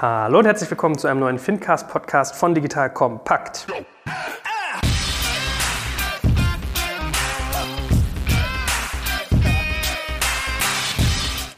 Hallo und herzlich willkommen zu einem neuen Fincast-Podcast von Digital Kompakt.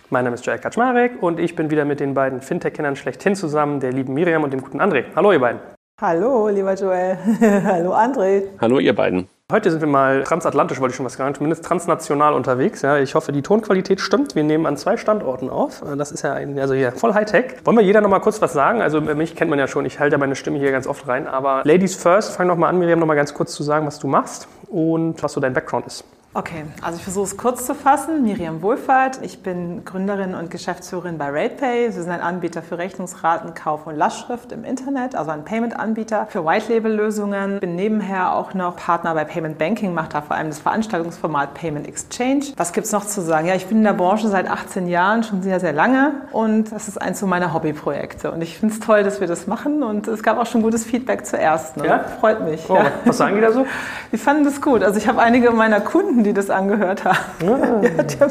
Mein Name ist Joel Kaczmarek und ich bin wieder mit den beiden Fintech-Kennern schlechthin zusammen, der lieben Miriam und dem guten André. Hallo ihr beiden. Hallo, lieber Joel. Hallo, André. Hallo, ihr beiden. Heute sind wir mal transatlantisch, wollte ich schon was sagen, zumindest transnational unterwegs. Ja, ich hoffe, die Tonqualität stimmt. Wir nehmen an zwei Standorten auf. Das ist ja ein, also hier voll Hightech. Wollen wir jeder noch mal kurz was sagen? Also mich kennt man ja schon, ich halte meine Stimme hier ganz oft rein. Aber Ladies first, fang noch mal an, Miriam, noch mal ganz kurz zu sagen, was du machst und was so dein Background ist. Okay, also ich versuche es kurz zu fassen. Miriam Wohlfahrt, ich bin Gründerin und Geschäftsführerin bei RatePay. Wir sind ein Anbieter für Rechnungsraten, Kauf und Lastschrift im Internet, also ein Payment-Anbieter für White-Label-Lösungen. Bin nebenher auch noch Partner bei Payment Banking, mache da vor allem das Veranstaltungsformat Payment Exchange. Was gibt es noch zu sagen? Ja, ich bin in der Branche seit 18 Jahren, schon sehr, sehr lange und das ist eins so meiner Hobbyprojekte. Und ich finde es toll, dass wir das machen und es gab auch schon gutes Feedback zuerst. Ne? Ja? Freut mich. Oh, ja. Was sagen die da so? Die fanden das gut. Also ich habe einige meiner Kunden, die das angehört haben. Ah. Ja, die haben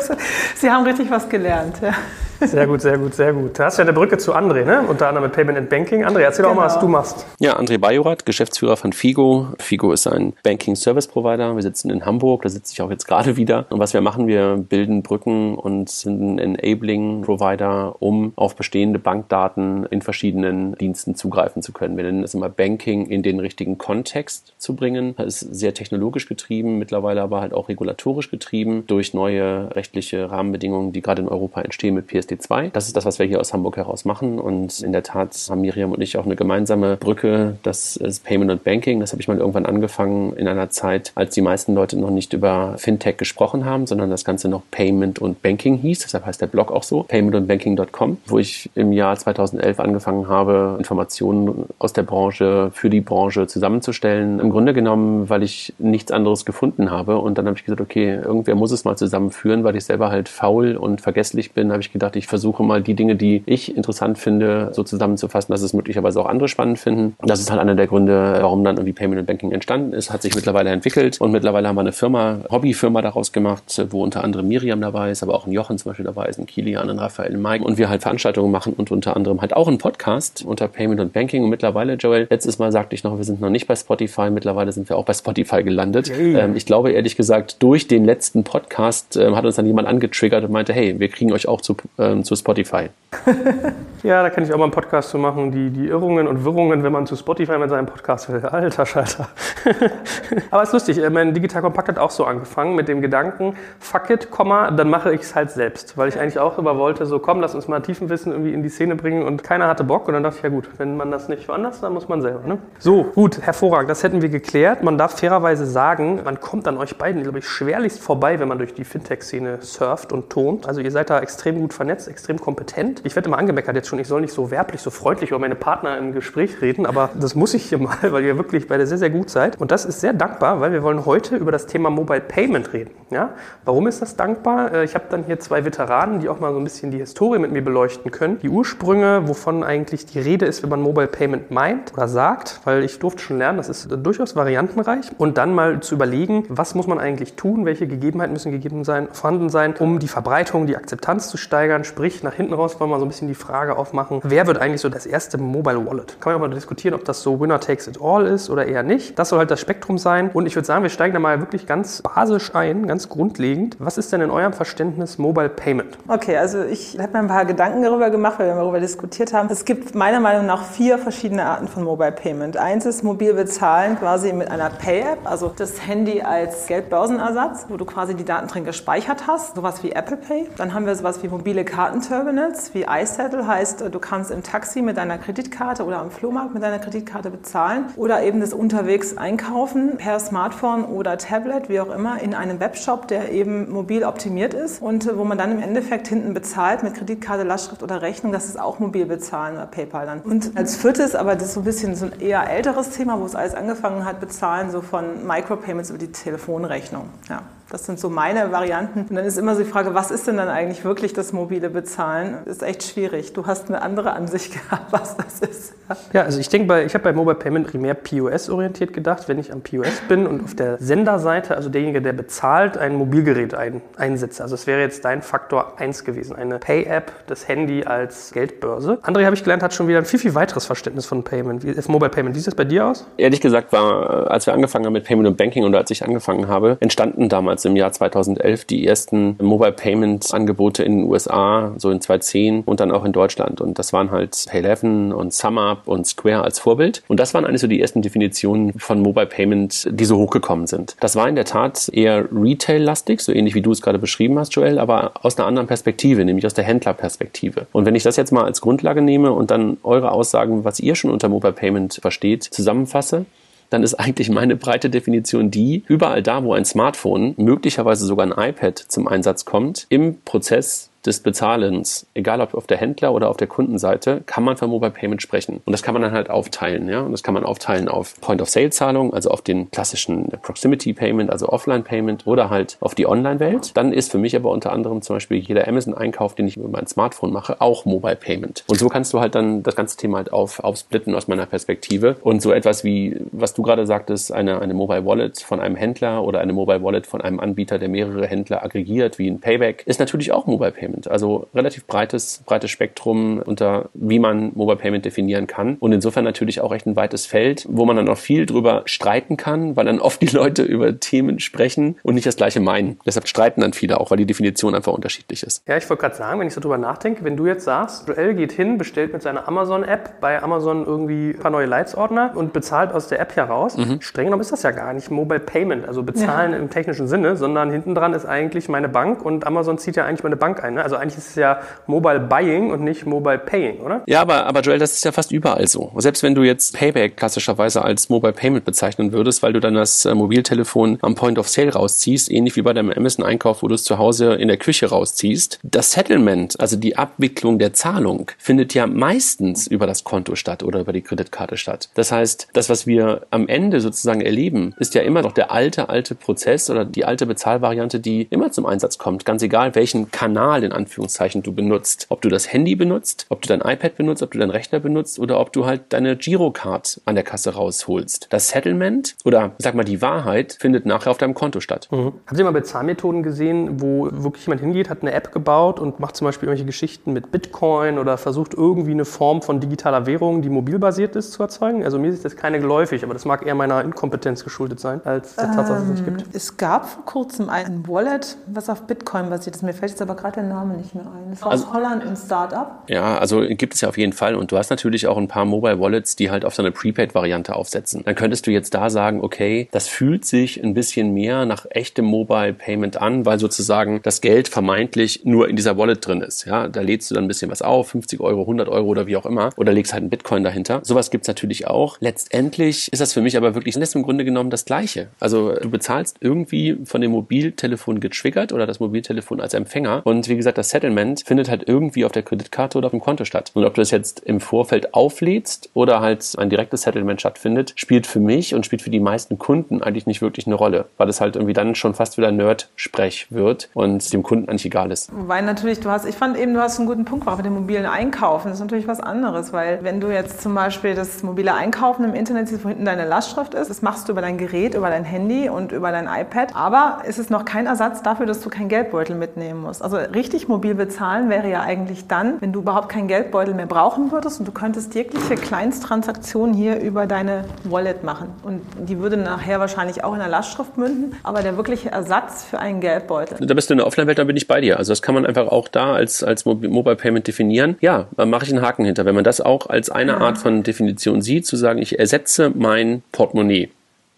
sie haben richtig was gelernt. Ja. Sehr gut, sehr gut, sehr gut. Da hast du ja eine Brücke zu André, ne? unter anderem mit Payment and Banking. André, erzähl doch mal, was Genau. du machst. Ja, André Bajorat, Geschäftsführer von Figo. Figo ist ein Banking Service Provider. Wir sitzen in Hamburg, da sitze ich auch jetzt gerade wieder. Und was wir machen, wir bilden Brücken und sind ein Enabling Provider, um auf bestehende Bankdaten in verschiedenen Diensten zugreifen zu können. Wir nennen das immer Banking in den richtigen Kontext zu bringen. Das ist sehr technologisch getrieben, mittlerweile aber halt auch regulatorisch getrieben durch neue rechtliche Rahmenbedingungen, die gerade in Europa entstehen mit PSD2. Das ist das, was wir hier aus Hamburg heraus machen. Und in der Tat haben Miriam und ich auch eine gemeinsame Brücke. Das ist Payment und Banking. Das habe ich mal irgendwann angefangen in einer Zeit, als die meisten Leute noch nicht über Fintech gesprochen haben, sondern das Ganze noch Payment und Banking hieß. Deshalb heißt der Blog auch so, paymentundbanking.com, wo ich im Jahr 2011 angefangen habe, Informationen aus der Branche für die Branche zusammenzustellen. Im Grunde genommen, weil ich nichts anderes gefunden habe. Und dann habe ich gesagt, okay, irgendwer muss es mal zusammenführen, weil ich selber halt faul und vergesslich bin, habe ich gedacht, ich versuche mal die Dinge, die ich interessant finde, so zusammenzufassen, dass es möglicherweise auch andere spannend finden. Das ist halt einer der Gründe, warum dann irgendwie Payment und Banking entstanden ist, hat sich mittlerweile entwickelt. Und mittlerweile haben wir eine Firma, Hobbyfirma daraus gemacht, wo unter anderem Miriam dabei ist, aber auch ein Jochen zum Beispiel dabei ist, ein Kilian, ein Raphael, ein Mike. Und wir halt Veranstaltungen machen und unter anderem halt auch einen Podcast unter Payment und Banking. Und mittlerweile, Joel, letztes Mal sagte ich noch, wir sind noch nicht bei Spotify, mittlerweile sind wir auch bei Spotify gelandet. Ähm, ich glaube ehrlich gesagt, durch den letzten Podcast ähm, hat uns dann jemand angetriggert und meinte, hey, wir kriegen euch auch zu, ähm, zu Spotify. Ja, da kann ich auch mal einen Podcast zu machen, die, die Irrungen und Wirrungen, wenn man zu Spotify mit seinem Podcast will. Alter Schalter. Aber ist lustig, äh, mein Digital Kompakt hat auch so angefangen mit dem Gedanken, fuck it, Komma, dann mache ich es halt selbst. Weil ich eigentlich auch immer wollte, so komm, lass uns mal Tiefenwissen irgendwie in die Szene bringen und keiner hatte Bock. Und dann dachte ich, ja gut, wenn man das nicht woanders, dann muss man selber. Ne? So, gut, hervorragend, das hätten wir geklärt. Man darf fairerweise sagen, man kommt an euch beiden, glaube ich, schwerlichst vorbei, wenn man durch die Fintech-Szene surft und tont. Also ihr seid da extrem gut vernetzt, extrem kompetent. Ich werde immer angemeckert jetzt schon, ich soll nicht so werblich, so freundlich über meine Partner im Gespräch reden, aber das muss ich hier mal, weil ihr wirklich beide sehr, sehr gut seid. Und das ist sehr dankbar, weil wir wollen heute über das Thema Mobile Payment reden. Ja? Warum ist das dankbar? Äh, Ich habe dann hier zwei Veteranen, die auch mal so ein bisschen die Historie mit mir beleuchten können. Die Ursprünge, wovon eigentlich die Rede ist, wenn man Mobile Payment meint oder sagt, weil ich durfte schon lernen, das ist durchaus variantenreich. Und dann mal zu überlegen, was muss man eigentlich tun, welche Gegebenheiten müssen gegeben sein, vorhanden sein, um die Verbreitung, die Akzeptanz zu steigern. Sprich, nach hinten raus wollen wir so ein bisschen die Frage aufmachen, wer wird eigentlich so das erste Mobile Wallet? Kann man auch mal diskutieren, ob das so Winner takes it all ist oder eher nicht. Das soll halt das Spektrum sein. Und ich würde sagen, wir steigen da mal wirklich ganz basisch ein, ganz grundlegend. Was ist denn in eurem Verständnis Mobile Payment? Okay, also ich habe mir ein paar Gedanken darüber gemacht, weil wir darüber diskutiert haben. Es gibt meiner Meinung nach vier verschiedene Arten von Mobile Payment. Eins ist mobil bezahlen quasi mit einer Pay-App, also das Handy als Geldbörsenersatz, wo du quasi die Daten drin gespeichert hast, sowas wie Apple Pay. Dann haben wir sowas wie mobile Kartenterminals, wie iSettle, heißt du kannst im Taxi mit deiner Kreditkarte oder am Flohmarkt mit deiner Kreditkarte bezahlen oder eben das unterwegs einkaufen per Smartphone oder Tablet, wie auch immer, in einem Webshop, der eben mobil optimiert ist und äh, wo man dann im Endeffekt hinten bezahlt mit Kreditkarte, Lastschrift oder Rechnung. Das ist auch mobil bezahlen oder PayPal dann. Und als viertes, aber das ist so ein bisschen so ein eher älteres Thema, wo es alles angefangen hat, bezahlen so von Micropayments über die Telefonrechnung. Ja. Das sind so meine Varianten. Und dann ist immer so die Frage, was ist denn dann eigentlich wirklich das mobile Bezahlen? Das ist echt schwierig. Du hast eine andere Ansicht gehabt, was das ist. Ja, also ich denke, ich habe bei Mobile Payment primär POS-orientiert gedacht. Wenn ich am POS bin und auf der Senderseite, also derjenige, der bezahlt, ein Mobilgerät ein, einsetze. Also es wäre jetzt dein Faktor 1 gewesen. Eine Pay-App, das Handy als Geldbörse. André, habe ich gelernt, hat schon wieder ein viel, viel weiteres Verständnis von Payment, wie, Mobile Payment. Wie sieht das bei dir aus? Ehrlich gesagt war, als wir angefangen haben mit Payment und Banking und als ich angefangen habe, entstanden damals im Jahr 2011 die ersten Mobile Payment Angebote in den USA, so in 2010 und dann auch in Deutschland. Und das waren halt Pay11 und SumUp und Square als Vorbild. Und das waren eigentlich so die ersten Definitionen von Mobile Payment, die so hochgekommen sind. Das war in der Tat eher Retail-lastig, so ähnlich wie du es gerade beschrieben hast, Joel, aber aus einer anderen Perspektive, nämlich aus der Händlerperspektive. Und wenn ich das jetzt mal als Grundlage nehme und dann eure Aussagen, was ihr schon unter Mobile Payment versteht, zusammenfasse, dann ist eigentlich meine breite Definition die, überall da, wo ein Smartphone, möglicherweise sogar ein iPad zum Einsatz kommt, im Prozess des Bezahlens, egal ob auf der Händler- oder auf der Kundenseite, kann man von Mobile Payment sprechen. Und das kann man dann halt aufteilen. Ja? Und das kann man aufteilen auf Point-of-Sale-Zahlung, also auf den klassischen Proximity Payment, also Offline-Payment oder halt auf die Online-Welt. Dann ist für mich aber unter anderem zum Beispiel jeder Amazon-Einkauf, den ich über mein Smartphone mache, auch Mobile Payment. Und so kannst du halt dann das ganze Thema halt auf, aufsplitten aus meiner Perspektive. Und so etwas wie, was du gerade sagtest, eine, eine Mobile Wallet von einem Händler oder eine Mobile Wallet von einem Anbieter, der mehrere Händler aggregiert, wie ein Payback, ist natürlich auch Mobile Payment. Payment. Also relativ breites, breites Spektrum unter wie man Mobile Payment definieren kann. Und insofern natürlich auch echt ein weites Feld, wo man dann auch viel drüber streiten kann, weil dann oft die Leute über Themen sprechen und nicht das gleiche meinen. Deshalb streiten dann viele auch, weil die Definition einfach unterschiedlich ist. Ja, ich wollte gerade sagen, wenn ich so drüber nachdenke, wenn du jetzt sagst, Joel geht hin, bestellt mit seiner Amazon-App bei Amazon irgendwie ein paar neue Leitsordner und bezahlt aus der App heraus. Mhm. Streng genommen ist das ja gar nicht Mobile Payment, also bezahlen ja. im technischen Sinne, sondern hinten dran ist eigentlich meine Bank und Amazon zieht ja eigentlich meine Bank ein. Ne? Also eigentlich ist es ja Mobile Buying und nicht Mobile Paying, oder? Ja, aber, aber Joel, das ist ja fast überall so. Selbst wenn du jetzt Payback klassischerweise als Mobile Payment bezeichnen würdest, weil du dann das äh, Mobiltelefon am Point of Sale rausziehst, ähnlich wie bei deinem Amazon-Einkauf, wo du es zu Hause in der Küche rausziehst. Das Settlement, also die Abwicklung der Zahlung, findet ja meistens über das Konto statt oder über die Kreditkarte statt. Das heißt, das, was wir am Ende sozusagen erleben, ist ja immer noch der alte, alte Prozess oder die alte Bezahlvariante, die immer zum Einsatz kommt. Ganz egal, welchen Kanal in Anführungszeichen du benutzt. Ob du das Handy benutzt, ob du dein iPad benutzt, ob du deinen Rechner benutzt oder ob du halt deine Girocard an der Kasse rausholst. Das Settlement oder sag mal die Wahrheit findet nachher auf deinem Konto statt. Mhm. Haben Sie mal Bezahlmethoden gesehen, wo wirklich jemand hingeht, hat eine App gebaut und macht zum Beispiel irgendwelche Geschichten mit Bitcoin oder versucht irgendwie eine Form von digitaler Währung, die mobilbasiert ist, zu erzeugen? Also mir ist das keine geläufig, aber das mag eher meiner Inkompetenz geschuldet sein, als der Tatsache, dass es nicht gibt. Ähm, es gab vor kurzem ein Wallet, was auf Bitcoin basiert ist. Mir fällt jetzt aber gerade der Name nicht mehr ein. Aus also, Holland ein Startup. Ja, also gibt es ja auf jeden Fall. Und du hast natürlich auch ein paar Mobile Wallets, die halt auf so eine Prepaid-Variante aufsetzen. Dann könntest du jetzt da sagen, okay, das fühlt sich ein bisschen mehr nach echtem Mobile Payment an, weil sozusagen das Geld vermeintlich nur in dieser Wallet drin ist. Ja, da lädst du dann ein bisschen was auf, 50 Euro, 100 Euro oder wie auch immer, oder legst halt einen Bitcoin dahinter. Sowas gibt es natürlich auch. Letztendlich ist das für mich aber wirklich ist im Grunde genommen das Gleiche. Also du bezahlst irgendwie von dem Mobiltelefon getriggert oder das Mobiltelefon als Empfänger. Und wie gesagt, das Settlement findet halt irgendwie auf der Kreditkarte oder auf dem Konto statt. Und ob du das jetzt im Vorfeld auflädst oder halt ein direktes Settlement stattfindet, spielt für mich und spielt für die meisten Kunden eigentlich nicht wirklich eine Rolle, weil es halt irgendwie dann schon fast wieder Nerd-Sprech wird und dem Kunden eigentlich egal ist. Weil natürlich, du hast, ich fand eben, du hast einen guten Punkt gemacht mit dem mobilen Einkaufen. Das ist natürlich was anderes, weil wenn du jetzt zum Beispiel das mobile Einkaufen im Internet siehst, wo hinten deine Lastschrift ist, das machst du über dein Gerät, über dein Handy und über dein iPad. Aber es ist noch kein Ersatz dafür, dass du keinen Geldbeutel mitnehmen musst. Also richtig mobil bezahlen wäre ja eigentlich dann, wenn du überhaupt keinen Geldbeutel mehr brauchen würdest und du könntest jegliche Kleinsttransaktionen hier über deine Wallet machen. Und die würde nachher wahrscheinlich auch in der Lastschrift münden, aber der wirkliche Ersatz für einen Geldbeutel. Da bist du in der Offline-Welt, da bin ich bei dir. Also das kann man einfach auch da als, als Mobile Payment definieren. Ja, dann mache ich einen Haken hinter. Wenn man das auch als eine ja. Art von Definition sieht, zu sagen, ich ersetze mein Portemonnaie,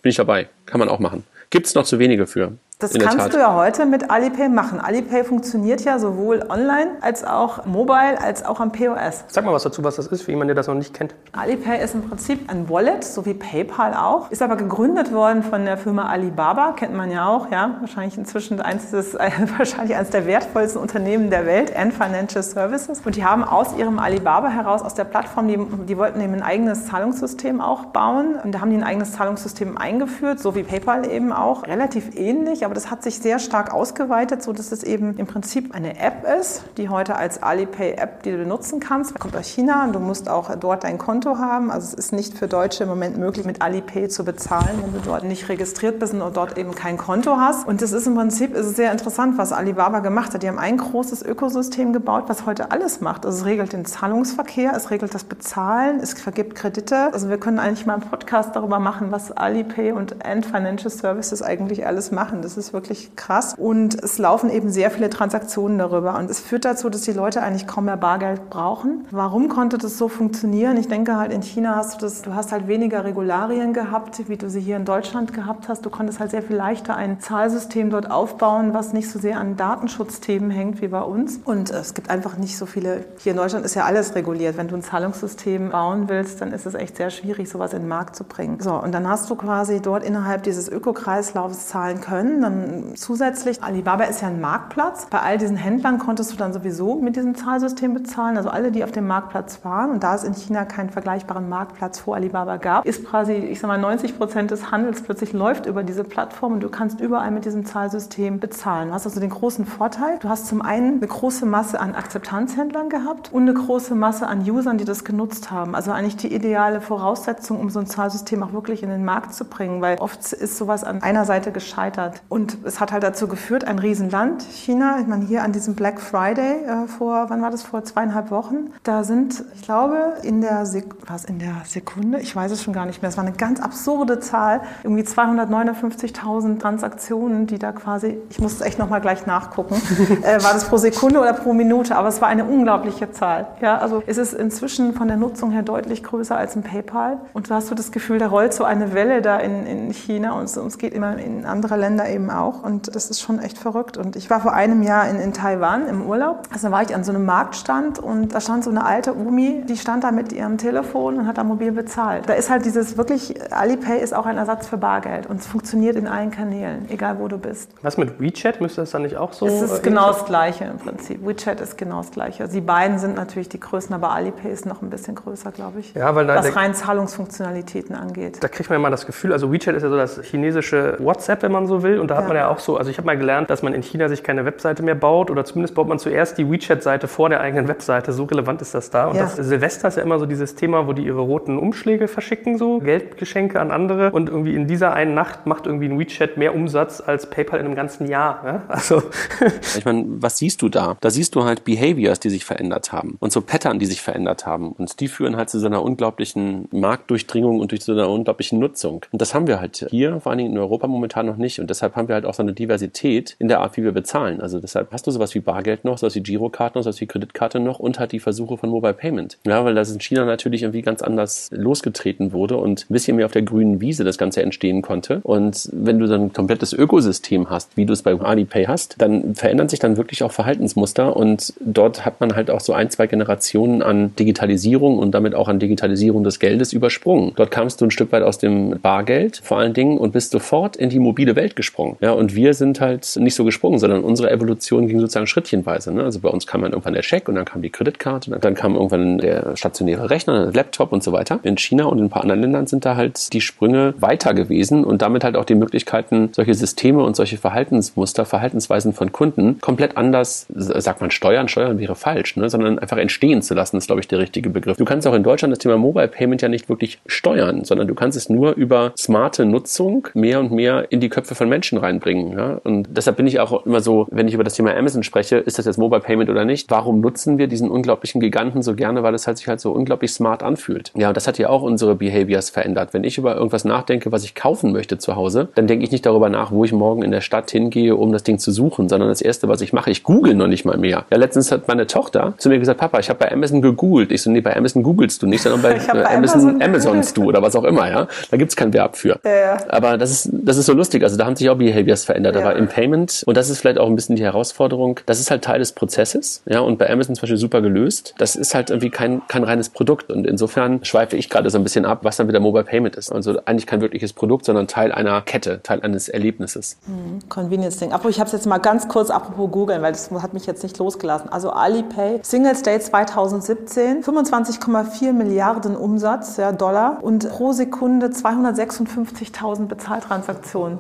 bin ich dabei. Kann man auch machen. Gibt es noch zu wenige für. Das kannst Tat. du ja heute mit Alipay machen. Alipay funktioniert ja sowohl online als auch mobile als auch am POS. Sag mal was dazu, was das ist, für jemanden, der das noch nicht kennt. Alipay ist im Prinzip ein Wallet, so wie PayPal auch. Ist aber gegründet worden von der Firma Alibaba, kennt man ja auch, ja. Wahrscheinlich inzwischen eins des, äh, wahrscheinlich eines der wertvollsten Unternehmen der Welt, Ant Financial Services. Und die haben aus ihrem Alibaba heraus, aus der Plattform, die, die wollten eben ein eigenes Zahlungssystem auch bauen. Und da haben die ein eigenes Zahlungssystem eingeführt, so wie PayPal eben auch. Relativ ähnlich, aber das hat sich sehr stark ausgeweitet, so dass es eben im Prinzip eine App ist, die heute als Alipay-App, die du benutzen kannst. Kommt aus China und du musst auch dort dein Konto haben. Also es ist nicht für Deutsche im Moment möglich, mit Alipay zu bezahlen, wenn du dort nicht registriert bist und dort eben kein Konto hast. Und das ist im Prinzip ist sehr interessant, was Alibaba gemacht hat. Die haben ein großes Ökosystem gebaut, was heute alles macht. Also es regelt den Zahlungsverkehr, es regelt das Bezahlen, es vergibt Kredite. Also wir können eigentlich mal einen Podcast darüber machen, was Alipay und Ant Financial Services eigentlich alles machen. Das ist wirklich krass. Und es laufen eben sehr viele Transaktionen darüber. Und es führt dazu, dass die Leute eigentlich kaum mehr Bargeld brauchen. Warum konnte das so funktionieren? Ich denke halt, in China hast du das, du hast halt weniger Regularien gehabt, wie du sie hier in Deutschland gehabt hast. Du konntest halt sehr viel leichter ein Zahlsystem dort aufbauen, was nicht so sehr an Datenschutzthemen hängt wie bei uns. Und es gibt einfach nicht so viele, hier in Deutschland ist ja alles reguliert. Wenn du ein Zahlungssystem bauen willst, dann ist es echt sehr schwierig, sowas in den Markt zu bringen. So, und dann hast du quasi dort innerhalb dieses Ökokreislaufs zahlen können. Dann zusätzlich, Alibaba ist ja ein Marktplatz. Bei all diesen Händlern konntest du dann sowieso mit diesem Zahlsystem bezahlen. Also alle, die auf dem Marktplatz waren. Und da es in China keinen vergleichbaren Marktplatz vor Alibaba gab, ist quasi, ich sag mal, 90 Prozent des Handels plötzlich läuft über diese Plattform und du kannst überall mit diesem Zahlsystem bezahlen. Du hast also den großen Vorteil, du hast zum einen eine große Masse an Akzeptanzhändlern gehabt und eine große Masse an Usern, die das genutzt haben. Also eigentlich die ideale Voraussetzung, um so ein Zahlsystem auch wirklich in den Markt zu bringen, weil oft ist sowas an einer Seite gescheitert. Und es hat halt dazu geführt, ein Riesenland, China, ich meine hier an diesem Black Friday äh, vor, wann war das, vor zweieinhalb Wochen, da sind, ich glaube, in der, Sek was, in der Sekunde, ich weiß es schon gar nicht mehr, es war eine ganz absurde Zahl, irgendwie 259.000 Transaktionen, die da quasi, ich muss es echt nochmal gleich nachgucken, äh, war das pro Sekunde oder pro Minute, aber es war eine unglaubliche Zahl. Ja, also es ist inzwischen von der Nutzung her deutlich größer als ein PayPal. Und du hast so das Gefühl, da rollt so eine Welle da in, in China. Und es geht immer in andere Länder eben auch und das ist schon echt verrückt. Und ich war vor einem Jahr in, in Taiwan im Urlaub, also war ich an so einem Marktstand und da stand so eine alte Omi, die stand da mit ihrem Telefon und hat da mobil bezahlt. Da ist halt dieses wirklich, Alipay ist auch ein Ersatz für Bargeld und es funktioniert in allen Kanälen, egal wo du bist. Was mit WeChat? Müsste das dann nicht auch so? Es ist genau das Gleiche im Prinzip. WeChat ist genau das Gleiche. Also die beiden sind natürlich die größten, aber Alipay ist noch ein bisschen größer, glaube ich. Ja, weil da, was rein Zahlungsfunktionalitäten angeht. Da kriegt man mal das Gefühl, also WeChat ist ja so das chinesische WhatsApp, wenn man so will. Und da hat ja. man ja auch so, also ich habe mal gelernt, dass man in China sich keine Webseite mehr baut oder zumindest baut man zuerst die WeChat-Seite vor der eigenen Webseite. So relevant ist das da. Und ja. das Silvester ist ja immer so dieses Thema, wo die ihre roten Umschläge verschicken, so Geldgeschenke an andere. Und irgendwie in dieser einen Nacht macht irgendwie ein WeChat mehr Umsatz als PayPal in einem ganzen Jahr. Ja? Also ich meine, was siehst du da? Da siehst du halt Behaviors, die sich verändert haben und so Pattern, die sich verändert haben. Und die führen halt zu so einer unglaublichen Marktdurchdringung und durch so einer unglaublichen Nutzung. Und das haben wir halt hier, vor allen Dingen in Europa momentan noch nicht. Und deshalb haben wir halt auch so eine Diversität in der Art, wie wir bezahlen. Also deshalb hast du sowas wie Bargeld noch, sowas wie Girokarte noch, sowas wie Kreditkarte noch und halt die Versuche von Mobile Payment. Ja, weil das in China natürlich irgendwie ganz anders losgetreten wurde und ein bisschen mehr auf der grünen Wiese das Ganze entstehen konnte. Und wenn du dann ein komplettes Ökosystem hast, wie du es bei Alipay hast, dann verändern sich dann wirklich auch Verhaltensmuster und dort hat man halt auch so ein, zwei Generationen an Digitalisierung und damit auch an Digitalisierung des Geldes übersprungen. Dort kamst du ein Stück weit aus dem Bargeld vor allen Dingen und bist sofort in die mobile Welt gesprungen. Ja, und wir sind halt nicht so gesprungen, sondern unsere Evolution ging sozusagen schrittchenweise. Ne? Also bei uns kam dann irgendwann der Scheck und dann kam die Kreditkarte, dann kam irgendwann der stationäre Rechner, der Laptop und so weiter. In China und in ein paar anderen Ländern sind da halt die Sprünge weiter gewesen und damit halt auch die Möglichkeiten, solche Systeme und solche Verhaltensmuster, Verhaltensweisen von Kunden komplett anders, sagt man steuern, steuern wäre falsch, ne? sondern einfach entstehen zu lassen, ist glaube ich der richtige Begriff. Du kannst auch in Deutschland das Thema Mobile Payment ja nicht wirklich steuern, sondern du kannst es nur über smarte Nutzung mehr und mehr in die Köpfe von Menschen reinbringen. Ja? Und deshalb bin ich auch immer so, wenn ich über das Thema Amazon spreche, ist das jetzt Mobile Payment oder nicht? Warum nutzen wir diesen unglaublichen Giganten so gerne? Weil es halt sich halt so unglaublich smart anfühlt. Ja, und das hat ja auch unsere Behaviors verändert. Wenn ich über irgendwas nachdenke, was ich kaufen möchte zu Hause, dann denke ich nicht darüber nach, wo ich morgen in der Stadt hingehe, um das Ding zu suchen, sondern das erste, was ich mache, ich google noch nicht mal mehr. Ja, letztens hat meine Tochter zu mir gesagt, Papa, ich habe bei Amazon gegoogelt. Ich so, nee, bei Amazon googelst du nicht, sondern bei, bei Amazon, Amazon Amazonst du oder was auch immer, ja. Da gibt's kein Verb für. Ja, ja. Aber das ist, das ist so lustig. Also da haben sich auch Behaviors verändert. Ja. Aber im Payment, und das ist vielleicht auch ein bisschen die Herausforderung, das ist halt Teil des Prozesses, ja, und bei Amazon zum Beispiel super gelöst. Das ist halt irgendwie kein, kein reines Produkt. Und insofern schweife ich gerade so ein bisschen ab, was dann wieder Mobile Payment ist. Also eigentlich kein wirkliches Produkt, sondern Teil einer Kette, Teil eines Erlebnisses. Hm, Convenience-Ding. Aber ich habe es jetzt mal ganz kurz apropos googeln, weil das hat mich jetzt nicht losgelassen. Also Alipay, Singles Day 2017, 25,4 Milliarden Umsatz, ja, Dollar und pro Sekunde 256.000 Bezahltransaktionen.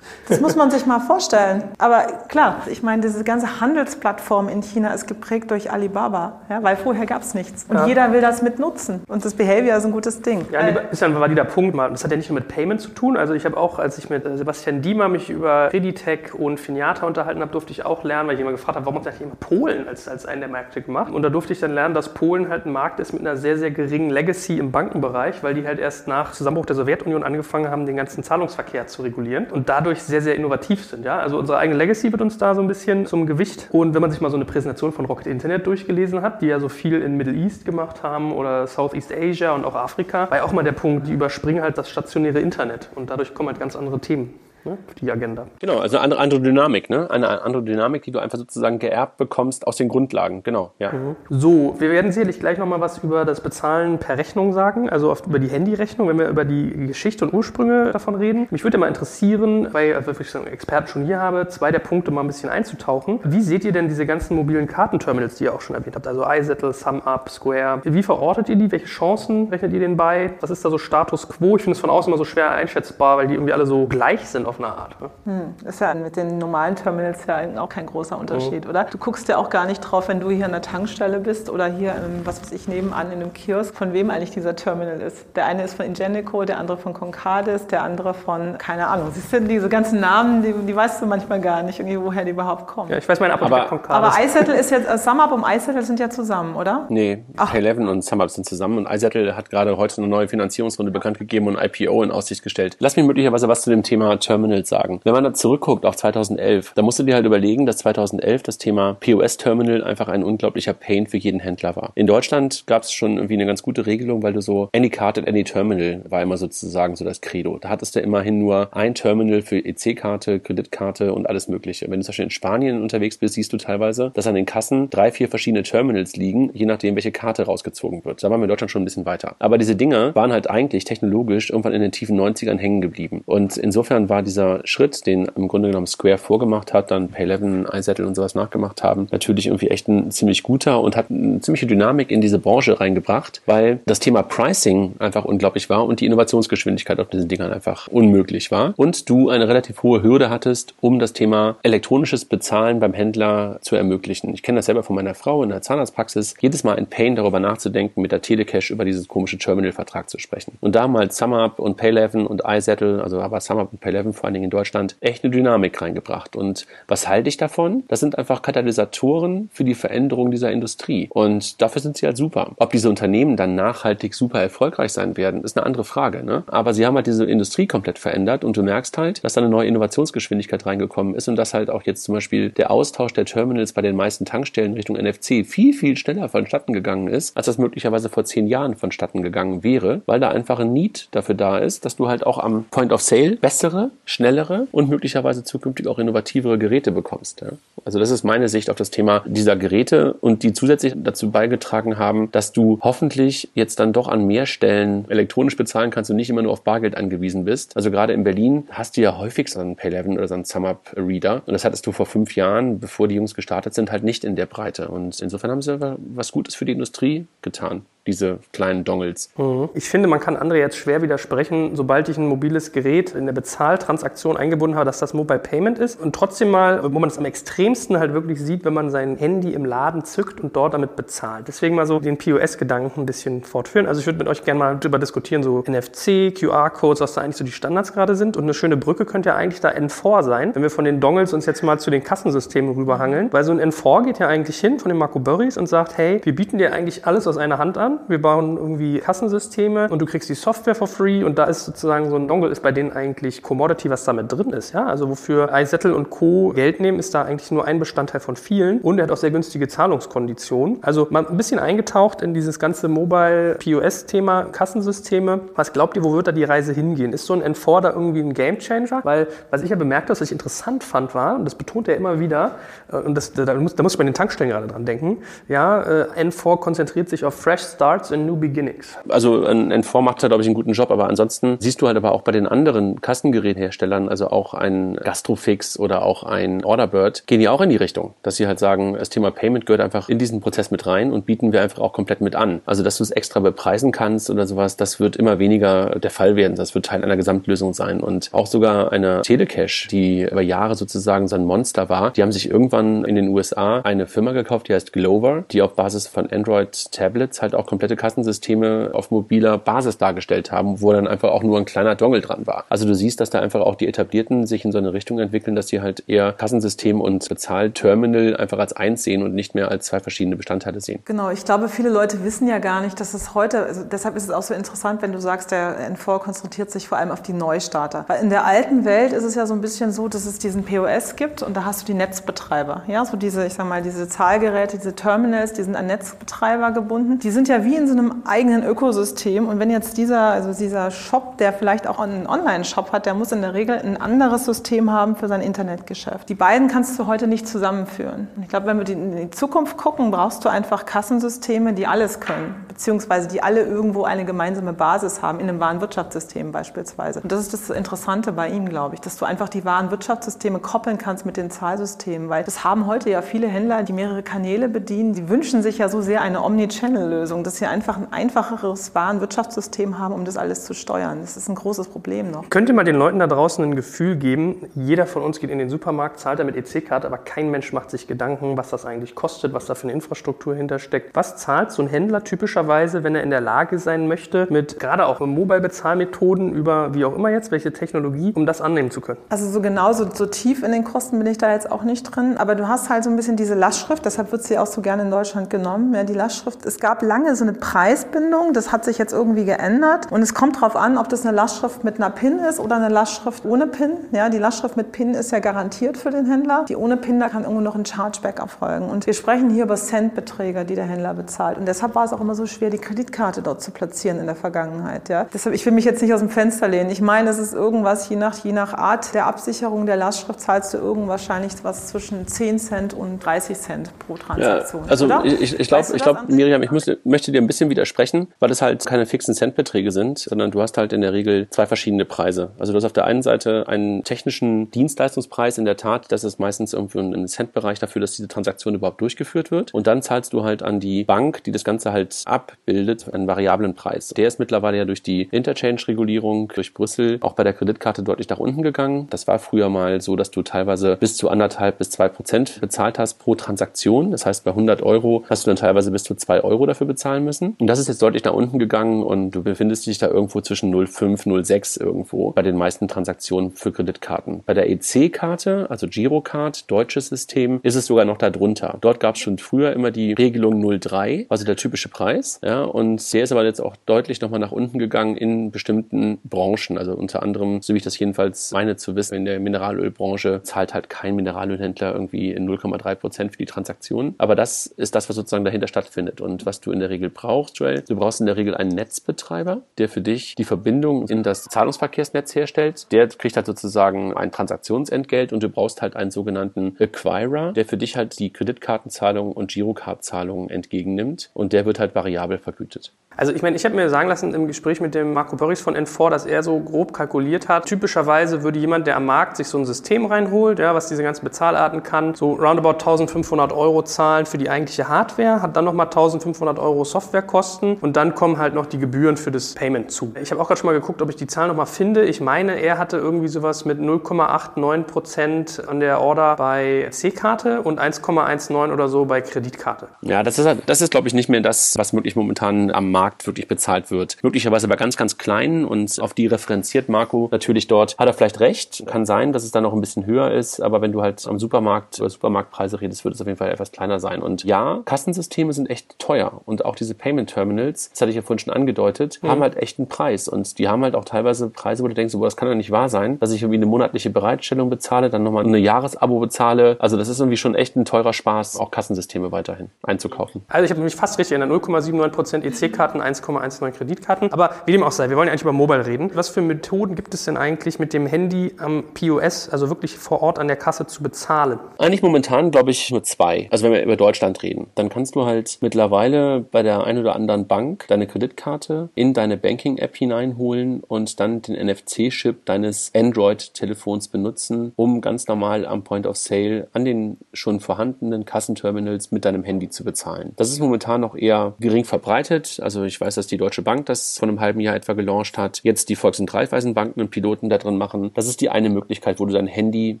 Das muss man sich mal vorstellen. Aber klar, ich meine, diese ganze Handelsplattform in China ist geprägt durch Alibaba, ja, weil vorher gab es nichts. Und ja. jeder will das mitnutzen. Und das Behavior ist ein gutes Ding. Ja, ist dann war der Punkt. Das hat ja nicht nur mit Payment zu tun. Also ich habe auch, als ich mit äh, Sebastian Diemer mich über Creditec und Finiata unterhalten habe, durfte ich auch lernen, weil ich immer gefragt habe, warum hat eigentlich immer Polen als, als einen der Märkte gemacht? Und da durfte ich dann lernen, dass Polen halt ein Markt ist mit einer sehr, sehr geringen Legacy im Bankenbereich, weil die halt erst nach Zusammenbruch der Sowjetunion angefangen haben, den ganzen Zahlungsverkehr zu regulieren und dadurch sehr, sehr innovativ sind. Ja? Also unsere eigene Legacy wird uns da so ein bisschen zum Gewicht. Und wenn man sich mal so eine Präsentation von Rocket Internet durchgelesen hat, die ja so viel in Middle East gemacht haben oder Southeast Asia und auch Afrika, war ja auch mal der Punkt, die überspringen halt das stationäre Internet und dadurch kommen halt ganz andere Themen ne, die Agenda. Genau, also eine andere Dynamik, ne? Eine andere Dynamik, die du einfach sozusagen geerbt bekommst aus den Grundlagen, genau. Ja. Mhm. So, wir werden sicherlich gleich nochmal was über das Bezahlen per Rechnung sagen, also oft über die Handyrechnung, wenn wir über die Geschichte und Ursprünge davon reden. Mich würde mal interessieren, weil also ich einen Experten schon hier habe, zwei der Punkte mal ein bisschen einzutauchen. Wie seht ihr denn diese ganzen mobilen Kartenterminals, die ihr auch schon erwähnt habt? Also iSettle, SumUp, Square. Wie verortet ihr die? Welche Chancen rechnet ihr denen bei? Was ist da so Status quo? Ich finde es von außen immer so schwer einschätzbar, weil die irgendwie alle so gleich sind auf eine Art. Ne? Hm, ist ja mit den normalen Terminals ja auch kein großer Unterschied, mhm. oder? Du guckst ja auch gar nicht drauf, wenn du hier an der Tankstelle bist oder hier, im, was weiß ich, nebenan in einem Kiosk, von wem eigentlich dieser Terminal ist. Der eine ist von Ingenico, der andere von Concardis, der andere von, keine Ahnung. Siehst du, diese ganzen Namen, die, die weißt du manchmal gar nicht, irgendwie, woher die überhaupt kommen. Ja, ich weiß meine Apotheke Concardis. Aber iSettle ist jetzt, äh, SumUp und iSettle sind ja zusammen, oder? Nee, Pay11 und SumUp sind zusammen und iSettle hat gerade heute eine neue Finanzierungsrunde bekannt gegeben und IPO in Aussicht gestellt. Lass mich möglicherweise was zu dem Thema Terminals sagen. Wenn man da zurückguckt auf 2011, da musst du dir halt überlegen, dass 2011 das Thema POS-Terminal einfach ein unglaublicher Pain für jeden Händler war. In Deutschland gab es schon irgendwie eine ganz gute Regelung, weil du so Any Card at Any Terminal war immer sozusagen so das Credo. Da hattest du immerhin nur ein Terminal für EC-Karte, Kreditkarte und alles Mögliche. Wenn du zum Beispiel in Spanien unterwegs bist, siehst du teilweise, dass an den Kassen drei, vier verschiedene Terminals liegen, je nachdem, welche Karte rausgezogen wird. Da waren wir in Deutschland schon ein bisschen weiter. Aber diese Dinge waren halt eigentlich technologisch irgendwann in den tiefen 90ern hängen geblieben. Und insofern war dieser Schritt, den im Grunde genommen Square vorgemacht hat, dann Pay11, iSettle und sowas nachgemacht haben, natürlich irgendwie echt ein ziemlich guter und hat eine ziemliche Dynamik in diese Branche reingebracht, weil das Thema Pricing einfach unglaublich war und die Innovationsgeschwindigkeit auf diesen Dingern einfach unmöglich war und du eine relativ hohe Hürde hattest, um das Thema elektronisches Bezahlen beim Händler zu ermöglichen. Ich kenne das selber von meiner Frau in der Zahnarztpraxis. Jedes Mal ein Pain darüber nachzudenken, mit der Telecash über dieses komische Terminal-Vertrag zu sprechen. Und damals SumUp und Pay11 und iSettle, also aber SumUp und Pay11 vor allen Dingen in Deutschland, echt eine Dynamik reingebracht. Und was halte ich davon? Das sind einfach Katalysatoren für die Veränderung dieser Industrie. Und dafür sind sie halt super. Ob diese Unternehmen dann nachhaltig super erfolgreich sein werden, ist eine andere Frage. Ne? Aber sie haben halt diese Industrie komplett verändert und du merkst halt, dass da eine neue Innovationsgeschwindigkeit reingekommen ist und dass halt auch jetzt zum Beispiel der Austausch der Terminals bei den meisten Tankstellen Richtung NFC viel, viel schneller vonstatten gegangen ist, als das möglicherweise vor zehn Jahren vonstatten gegangen wäre, weil da einfach ein Need dafür da ist, dass du halt auch am Point of Sale bessere, schnellere und möglicherweise zukünftig auch innovativere Geräte bekommst. Ja? Also das ist meine Sicht auf das Thema dieser Geräte und die zusätzlich dazu beigetragen haben, dass du hoffentlich jetzt dann doch an mehr Stellen elektronisch bezahlen kannst und nicht immer nur auf Bargeld angewiesen bist. Also gerade in Berlin hast du ja häufig so einen Pay11 oder so einen SumUp Reader und das hattest du vor fünf Jahren, bevor die Jungs gestartet sind, halt nicht in der Breite. Und insofern haben sie was Gutes für die Industrie getan diese kleinen Dongles. Mhm. Ich finde, man kann André jetzt schwer widersprechen, sobald ich ein mobiles Gerät in der Bezahltransaktion eingebunden habe, dass das Mobile Payment ist. Und trotzdem mal, wo man es am extremsten halt wirklich sieht, wenn man sein Handy im Laden zückt und dort damit bezahlt. Deswegen mal so den POS-Gedanken ein bisschen fortführen. Also ich würde mit euch gerne mal darüber diskutieren, so NFC, QR-Codes, was da eigentlich so die Standards gerade sind. Und eine schöne Brücke könnte ja eigentlich da N4 sein, wenn wir von den Dongles uns jetzt mal zu den Kassensystemen rüberhangeln. Weil so ein N4 geht ja eigentlich hin von den Marco Burries und sagt, hey, wir bieten dir eigentlich alles aus einer Hand an wir bauen irgendwie Kassensysteme und du kriegst die Software for free und da ist sozusagen so ein Dongle ist bei denen eigentlich Commodity, was damit drin ist. Ja? Also wofür iSettle und Co. Geld nehmen, ist da eigentlich nur ein Bestandteil von vielen und er hat auch sehr günstige Zahlungskonditionen. Also mal ein bisschen eingetaucht in dieses ganze Mobile POS-Thema, Kassensysteme. Was glaubt ihr, wo wird da die Reise hingehen? Ist so ein N4 da irgendwie ein Gamechanger? Weil was ich ja bemerkt habe, was ich interessant fand, war, und das betont er immer wieder, äh, und das, da, muss, da muss ich bei den Tankstellen gerade dran denken, ja, äh, N4 konzentriert sich auf Fresh Start starts and new beginnings. Also ein N4 macht da, glaube ich, einen guten Job, aber ansonsten siehst du halt aber auch bei den anderen Kassengerätherstellern, also auch ein Gastrofix oder auch ein Orderbird, gehen die auch in die Richtung, dass sie halt sagen, das Thema Payment gehört einfach in diesen Prozess mit rein und bieten wir einfach auch komplett mit an. Also, dass du es extra bepreisen kannst oder sowas, das wird immer weniger der Fall werden. Das wird Teil einer Gesamtlösung sein. Und auch sogar eine Telecash, die über Jahre sozusagen so ein Monster war, die haben sich irgendwann in den USA eine Firma gekauft, die heißt Glover, die auf Basis von Android-Tablets halt auch komplette Kassensysteme auf mobiler Basis dargestellt haben, wo dann einfach auch nur ein kleiner Dongle dran war. Also du siehst, dass da einfach auch die Etablierten sich in so eine Richtung entwickeln, dass sie halt eher Kassensystem und Bezahlterminal einfach als eins sehen und nicht mehr als zwei verschiedene Bestandteile sehen. Genau, ich glaube, viele Leute wissen ja gar nicht, dass es heute, also deshalb ist es auch so interessant, wenn du sagst, der N4 konzentriert sich vor allem auf die Neustarter. Weil in der alten Welt ist es ja so ein bisschen so, dass es diesen POS gibt und da hast du die Netzbetreiber. Ja, so diese, ich sag mal, diese Zahlgeräte, diese Terminals, die sind an Netzbetreiber gebunden. Die sind ja wie in so einem eigenen Ökosystem und wenn jetzt dieser, also dieser Shop, der vielleicht auch einen Online-Shop hat, der muss in der Regel ein anderes System haben für sein Internetgeschäft. Die beiden kannst du heute nicht zusammenführen. Ich glaube, wenn wir in die Zukunft gucken, brauchst du einfach Kassensysteme, die alles können, beziehungsweise die alle irgendwo eine gemeinsame Basis haben, in einem Warenwirtschaftssystem beispielsweise. Und das ist das Interessante bei ihm, glaube ich, dass du einfach die Warenwirtschaftssysteme koppeln kannst mit den Zahlsystemen, weil das haben heute ja viele Händler, die mehrere Kanäle bedienen, die wünschen sich ja so sehr eine Omnichannel-Lösung, dass sie einfach ein einfacheres Warenwirtschaftssystem haben, um das alles zu steuern. Das ist ein großes Problem noch. Könnt ihr mal den Leuten da draußen ein Gefühl geben, jeder von uns geht in den Supermarkt, zahlt er mit EC-Karte, aber kein Mensch macht sich Gedanken, was das eigentlich kostet, was da für eine Infrastruktur hintersteckt. Was zahlt so ein Händler typischerweise, wenn er in der Lage sein möchte, mit gerade auch Mobile-Bezahlmethoden über wie auch immer jetzt, welche Technologie, um das annehmen zu können? Also so genau so, so tief in den Kosten bin ich da jetzt auch nicht drin, aber du hast halt so ein bisschen diese Lastschrift, deshalb wird sie auch so gerne in Deutschland genommen, ja, die Lastschrift. Es gab lange so eine Preisbindung, das hat sich jetzt irgendwie geändert und es kommt darauf an, ob das eine Lastschrift mit einer PIN ist oder eine Lastschrift ohne PIN. Ja, die Lastschrift mit PIN ist ja garantiert für den Händler. Die ohne PIN, da kann irgendwo noch ein Chargeback erfolgen. Und wir sprechen hier über Centbeträge, die der Händler bezahlt. Und deshalb war es auch immer so schwer, die Kreditkarte dort zu platzieren in der Vergangenheit. Ja. Deshalb, ich will mich jetzt nicht aus dem Fenster lehnen. Ich meine, es ist irgendwas, je nach, je nach Art der Absicherung der Lastschrift zahlst du irgend wahrscheinlich was zwischen 10 Cent und 30 Cent pro Transaktion. Ja, also oder? ich, ich glaube, ich glaub, Miriam, ich muss, möchte dir ein bisschen widersprechen, weil es halt keine fixen Centbeträge sind, sondern du hast halt in der Regel zwei verschiedene Preise. Also du hast auf der einen Seite einen technischen Dienstleistungspreis in der Tat, das ist meistens irgendwie ein Centbereich dafür, dass diese Transaktion überhaupt durchgeführt wird. Und dann zahlst du halt an die Bank, die das Ganze halt abbildet, einen variablen Preis. Der ist mittlerweile ja durch die Interchange-Regulierung durch Brüssel auch bei der Kreditkarte deutlich nach unten gegangen. Das war früher mal so, dass du teilweise bis zu anderthalb bis zwei Prozent bezahlt hast pro Transaktion. Das heißt, bei 100 Euro hast du dann teilweise bis zu zwei Euro dafür bezahlen müssen. Und das ist jetzt deutlich nach unten gegangen und du befindest dich da irgendwo zwischen 0,5, 0,6 irgendwo bei den meisten Transaktionen für Kreditkarten. Bei der EC-Karte, also Girocard, deutsches System, ist es sogar noch darunter. Dort gab es schon früher immer die Regelung 0,3, also der typische Preis. Ja, und der ist aber jetzt auch deutlich nochmal nach unten gegangen in bestimmten Branchen. Also unter anderem, so wie ich das jedenfalls meine zu wissen, in der Mineralölbranche zahlt halt kein Mineralölhändler irgendwie 0,3 Prozent für die Transaktion. Aber das ist das, was sozusagen dahinter stattfindet. Und was du in der Regel brauchst, Joel, du brauchst in der Regel einen Netzbetreiber, der für dich die Verbindung in das Zahlungsverkehrsnetz herstellt. Der kriegt halt sozusagen ein Transaktionsentgelt und du brauchst halt einen sogenannten Acquirer, der für dich halt die Kreditkartenzahlungen und Girocardzahlungen entgegennimmt und der wird halt variabel vergütet. Also ich meine, ich habe mir sagen lassen im Gespräch mit dem Marco Börries von N4, dass er so grob kalkuliert hat. Typischerweise würde jemand, der am Markt sich so ein System reinholt, ja, was diese ganzen Bezahlarten kann, so roundabout 1500 Euro zahlen für die eigentliche Hardware, hat dann nochmal 1500 Euro Softwarekosten und dann kommen halt noch die Gebühren für das Payment zu. Ich habe auch gerade schon mal geguckt, ob ich die Zahl nochmal finde. Ich meine, er hatte irgendwie sowas mit 0,89 Prozent an der Order bei C-Karte und 1,19 oder so bei Kreditkarte. Ja, das ist, halt, das ist glaube ich, nicht mehr das, was wirklich momentan am Markt wirklich bezahlt wird. Möglicherweise bei ganz, ganz kleinen und auf die referenziert Marco natürlich dort. Hat er vielleicht recht. Kann sein, dass es dann noch ein bisschen höher ist. Aber wenn du halt am Supermarkt über Supermarktpreise redest, wird es auf jeden Fall etwas kleiner sein. Und ja, Kassensysteme sind echt teuer. Und auch diese Payment Terminals, das hatte ich ja vorhin schon angedeutet, mhm. haben halt echt einen Preis. Und die haben halt auch teilweise Preise, wo du denkst, boah, das kann doch nicht wahr sein, dass ich irgendwie eine monatliche Bereitstellung bezahle, dann nochmal eine Jahresabo bezahle. Also das ist irgendwie schon echt ein teurer Spaß, auch Kassensysteme weiterhin einzukaufen. Also ich habe mich fast richtig in der 0,79% EC-Karten Kreditkarten, 1,19 Kreditkarten. Aber wie dem auch sei, wir wollen ja eigentlich über Mobile reden. Was für Methoden gibt es denn eigentlich mit dem Handy am POS, also wirklich vor Ort an der Kasse zu bezahlen? Eigentlich momentan, glaube ich, nur zwei. Also wenn wir über Deutschland reden, dann kannst du halt mittlerweile bei der einen oder anderen Bank deine Kreditkarte in deine Banking-App hineinholen und dann den NFC-Chip deines Android-Telefons benutzen, um ganz normal am Point of Sale an den schon vorhandenen Kassenterminals mit deinem Handy zu bezahlen. Das ist momentan noch eher gering verbreitet. Also ich weiß, dass die Deutsche Bank das vor einem halben Jahr etwa gelauncht hat. Jetzt die Volks- und Raiffeisenbanken und Piloten da drin machen. Das ist die eine Möglichkeit, wo du dein Handy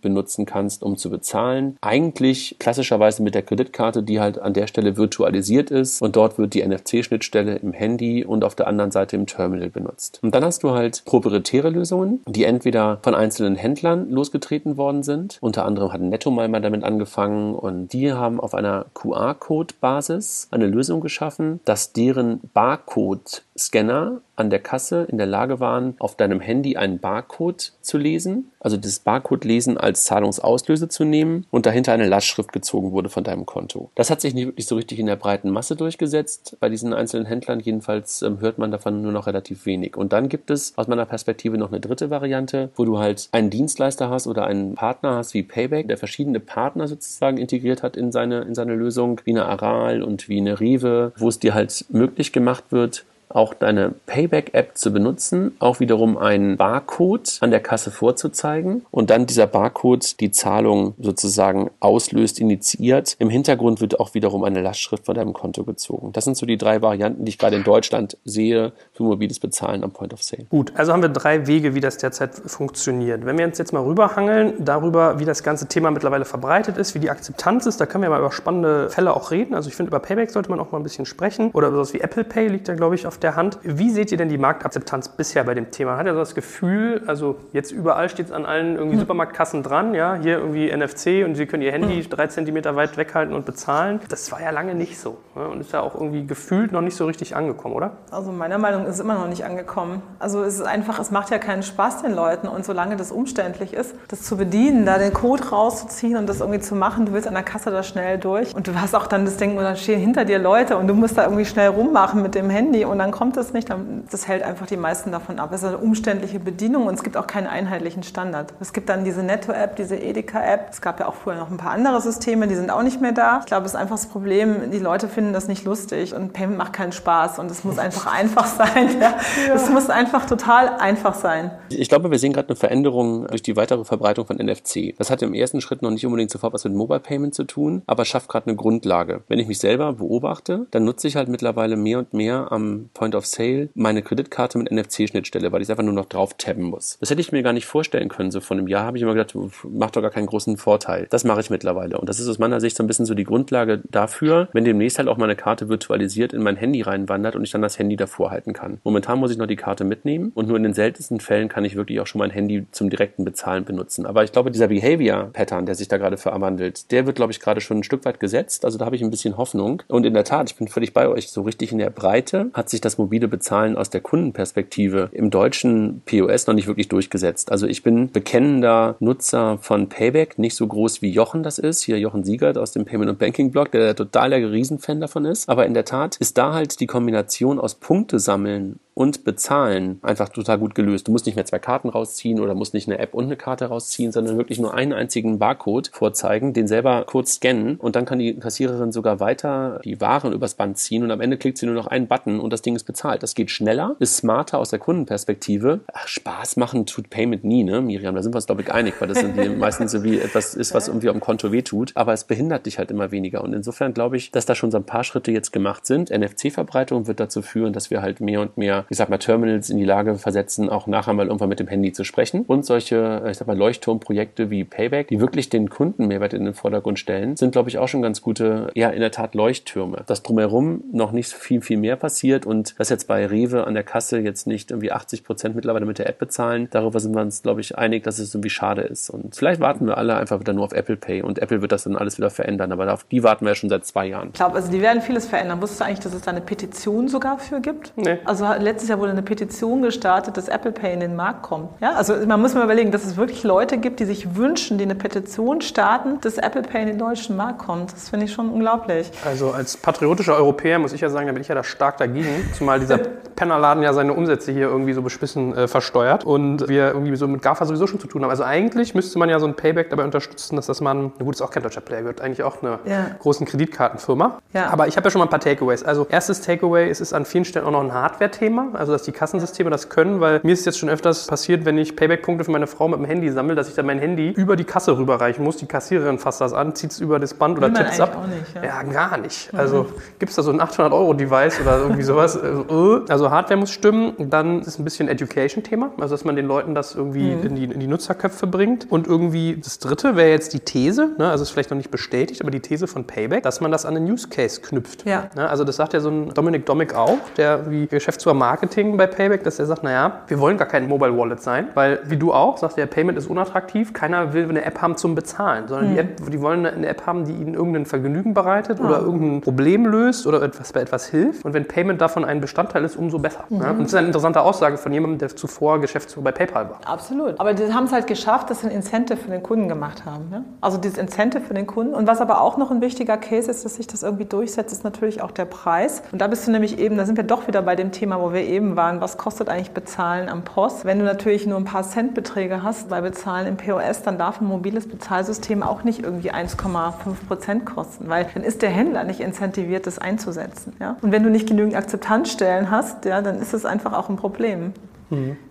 benutzen kannst, um zu bezahlen. Eigentlich klassischerweise mit der Kreditkarte, die halt an der Stelle virtualisiert ist und dort wird die NFC-Schnittstelle im Handy und auf der anderen Seite im Terminal benutzt. Und dann hast du halt proprietäre Lösungen, die entweder von einzelnen Händlern losgetreten worden sind. Unter anderem hat Netto mal damit angefangen und die haben auf einer QR-Code-Basis eine Lösung geschaffen, dass deren Barcode-Scanner an der Kasse in der Lage waren, auf deinem Handy einen Barcode zu lesen, also das Barcode-Lesen als Zahlungsauslöse zu nehmen und dahinter eine Lastschrift gezogen wurde von deinem Konto. Das hat sich nicht wirklich so richtig in der breiten Masse durchgesetzt. Bei diesen einzelnen Händlern jedenfalls ähm, hört man davon nur noch relativ wenig. Und dann gibt es aus meiner Perspektive noch eine dritte Variante, wo du halt einen Dienstleister hast oder einen Partner hast wie Payback, der verschiedene Partner sozusagen integriert hat in seine, in seine Lösung, wie eine Aral und wie eine Rewe, wo es dir halt möglich gemacht wird, auch deine Payback-App zu benutzen, auch wiederum einen Barcode an der Kasse vorzuzeigen und dann dieser Barcode die Zahlung sozusagen auslöst, initiiert. Im Hintergrund wird auch wiederum eine Lastschrift von deinem Konto gezogen. Das sind so die drei Varianten, die ich gerade in Deutschland sehe für mobiles Bezahlen am Point of Sale. Gut, also haben wir drei Wege, wie das derzeit funktioniert. Wenn wir uns jetzt mal rüberhangeln, darüber, wie das ganze Thema mittlerweile verbreitet ist, wie die Akzeptanz ist, da können wir mal über spannende Fälle auch reden. Also ich finde, über Payback sollte man auch mal ein bisschen sprechen. Oder über sowas wie Apple Pay liegt ja, glaube ich, auf der Hand. Wie seht ihr denn die Marktakzeptanz bisher bei dem Thema? Hat ihr so das Gefühl, also jetzt überall steht es an allen irgendwie hm. Supermarktkassen dran, ja, hier irgendwie NFC und Sie können Ihr Handy hm. drei Zentimeter weit weghalten und bezahlen. Das war ja lange nicht so ne? und ist ja auch irgendwie gefühlt noch nicht so richtig angekommen, oder? Also meiner Meinung ist es immer noch nicht angekommen. Also es ist einfach, es macht ja keinen Spaß den Leuten und solange das umständlich ist, das zu bedienen, da den Code rauszuziehen und das irgendwie zu machen, du willst an der Kasse da schnell durch und du hast auch dann das Denken, und dann stehen hinter dir Leute und du musst da irgendwie schnell rummachen mit dem Handy und dann kommt es nicht, das hält einfach die meisten davon ab. Es ist eine umständliche Bedienung und es gibt auch keinen einheitlichen Standard. Es gibt dann diese Netto-App, diese Edeka-App. Es gab ja auch vorher noch ein paar andere Systeme, die sind auch nicht mehr da. Ich glaube, es ist einfach das Problem, die Leute finden das nicht lustig und Payment macht keinen Spaß und es muss einfach einfach sein. Ja. Es muss einfach total einfach sein. Ich glaube, wir sehen gerade eine Veränderung durch die weitere Verbreitung von NFC. Das hat im ersten Schritt noch nicht unbedingt sofort was mit Mobile Payment zu tun, aber schafft gerade eine Grundlage. Wenn ich mich selber beobachte, dann nutze ich halt mittlerweile mehr und mehr am Point of Sale meine Kreditkarte mit NFC-Schnittstelle, weil ich es einfach nur noch drauf tabben muss. Das hätte ich mir gar nicht vorstellen können. So von einem Jahr habe ich immer gedacht, macht doch gar keinen großen Vorteil. Das mache ich mittlerweile. Und das ist aus meiner Sicht so ein bisschen so die Grundlage dafür, wenn demnächst halt auch meine Karte virtualisiert in mein Handy reinwandert und ich dann das Handy davor halten kann. Momentan muss ich noch die Karte mitnehmen und nur in den seltensten Fällen kann ich wirklich auch schon mein Handy zum direkten Bezahlen benutzen. Aber ich glaube, dieser Behavior-Pattern, der sich da gerade verwandelt, der wird, glaube ich, gerade schon ein Stück weit gesetzt. Also da habe ich ein bisschen Hoffnung. Und in der Tat, ich bin völlig bei euch. So richtig in der Breite hat sich das mobile Bezahlen aus der Kundenperspektive im deutschen POS noch nicht wirklich durchgesetzt. Also ich bin bekennender Nutzer von Payback, nicht so groß wie Jochen das ist. Hier Jochen Siegert aus dem Payment und Banking Blog, der total der Riesenfan davon ist. Aber in der Tat ist da halt die Kombination aus Punkte sammeln und Bezahlen einfach total gut gelöst. Du musst nicht mehr zwei Karten rausziehen oder musst nicht eine App und eine Karte rausziehen, sondern wirklich nur einen einzigen Barcode vorzeigen, den selber kurz scannen und dann kann die Kassiererin sogar weiter die Waren übers Band ziehen und am Ende klickt sie nur noch einen Button und das Ding ist bezahlt. Das geht schneller, ist smarter aus der Kundenperspektive. Ach, Spaß machen tut Payment nie, ne, Miriam? Da sind wir uns, glaube ich, einig, weil das irgendwie meistens so wie etwas ist, was irgendwie am Konto wehtut. Aber es behindert dich halt immer weniger. Und insofern glaube ich, dass da schon so ein paar Schritte jetzt gemacht sind. NFC-Verbreitung wird dazu führen, dass wir halt mehr und mehr ich sag mal, Terminals in die Lage versetzen, auch nachher mal irgendwann mit dem Handy zu sprechen. Und solche, ich sag mal, Leuchtturmprojekte wie Payback, die wirklich den Kundenmehrwert in den Vordergrund stellen, sind, glaube ich, auch schon ganz gute, ja, in der Tat Leuchttürme. Dass drumherum noch nicht viel, viel mehr passiert und dass jetzt bei Rewe an der Kasse jetzt nicht irgendwie 80 Prozent mittlerweile mit der App bezahlen, darüber sind wir uns, glaube ich, einig, dass es irgendwie schade ist. Und vielleicht warten wir alle einfach wieder nur auf Apple Pay und Apple wird das dann alles wieder verändern. Aber auf die warten wir ja schon seit zwei Jahren. Ich glaube, also die werden vieles verändern. Wusstest du eigentlich, dass es da eine Petition sogar für gibt? Nee. Also letztes letztes Jahr wurde eine Petition gestartet, dass Apple Pay in den Markt kommt. Ja, also man muss mal überlegen, dass es wirklich Leute gibt, die sich wünschen, die eine Petition starten, dass Apple Pay in den deutschen Markt kommt. Das finde ich schon unglaublich. Also als patriotischer Europäer muss ich ja sagen, da bin ich ja da stark dagegen, zumal dieser Pennerladen ja seine Umsätze hier irgendwie so beschwissen äh, versteuert und wir irgendwie so mit GAFA sowieso schon zu tun haben. Also eigentlich müsste man ja so ein Payback dabei unterstützen, dass das man, na gut, ist auch kein deutscher Player, gehört eigentlich auch einer Ja. großen Kreditkartenfirma. Ja. Aber ich habe ja schon mal ein paar Takeaways. Also erstes Takeaway, es ist an vielen Stellen auch noch ein Hardware-Thema, also dass die Kassensysteme das können, weil mir ist jetzt schon öfters passiert, wenn ich Payback-Punkte für meine Frau mit dem Handy sammle, dass ich dann mein Handy über die Kasse rüberreichen muss. Die Kassiererin fasst das an, zieht es über das Band oder tippt es ab. nicht, ja. ja, gar nicht. Also gibt es da so ein 800-Euro-Device oder irgendwie sowas? Also, äh, Also Hardware muss stimmen. Dann ist es ein bisschen Education-Thema, also dass man den Leuten das irgendwie Mhm. in, die, in die Nutzerköpfe bringt. Und irgendwie das dritte wäre jetzt die These, ne? also ist vielleicht noch nicht bestätigt, aber die These von Payback, dass man das an einen Use Case knüpft. Ja. Ne? Also das sagt ja so ein Dominik Domick auch, der wie Geschäftsführer Marketing bei Payback, dass er sagt, naja, wir wollen gar kein Mobile Wallet sein, weil wie du auch sagst, der Payment ist unattraktiv, keiner will eine App haben zum Bezahlen, sondern die App, die wollen eine App haben, die ihnen irgendein Vergnügen bereitet oder irgendein Problem löst oder etwas bei etwas hilft. Und wenn Payment davon ein Bestandteil ist, umso besser. Ne? Und das ist eine interessante Aussage von jemandem, der zuvor Geschäftsführer bei PayPal war. Absolut. Aber die haben es halt geschafft, dass sie ein Incentive für den Kunden gemacht haben. Ja? Also dieses Incentive für den Kunden. Und was aber auch noch ein wichtiger Case ist, dass sich das irgendwie durchsetzt, ist natürlich auch der Preis. Und da bist du nämlich eben, da sind wir doch wieder bei dem Thema, wo wir eben waren, was kostet eigentlich Bezahlen am Post? Wenn du natürlich nur ein paar Centbeträge hast bei Bezahlen im POS, dann darf ein mobiles Bezahlsystem auch nicht irgendwie 1,5 Prozent kosten, weil dann ist der Händler nicht incentiviert, das einzusetzen. Ja? Und wenn du nicht genügend Akzeptanzstellen hast, ja, dann ist es einfach auch ein Problem.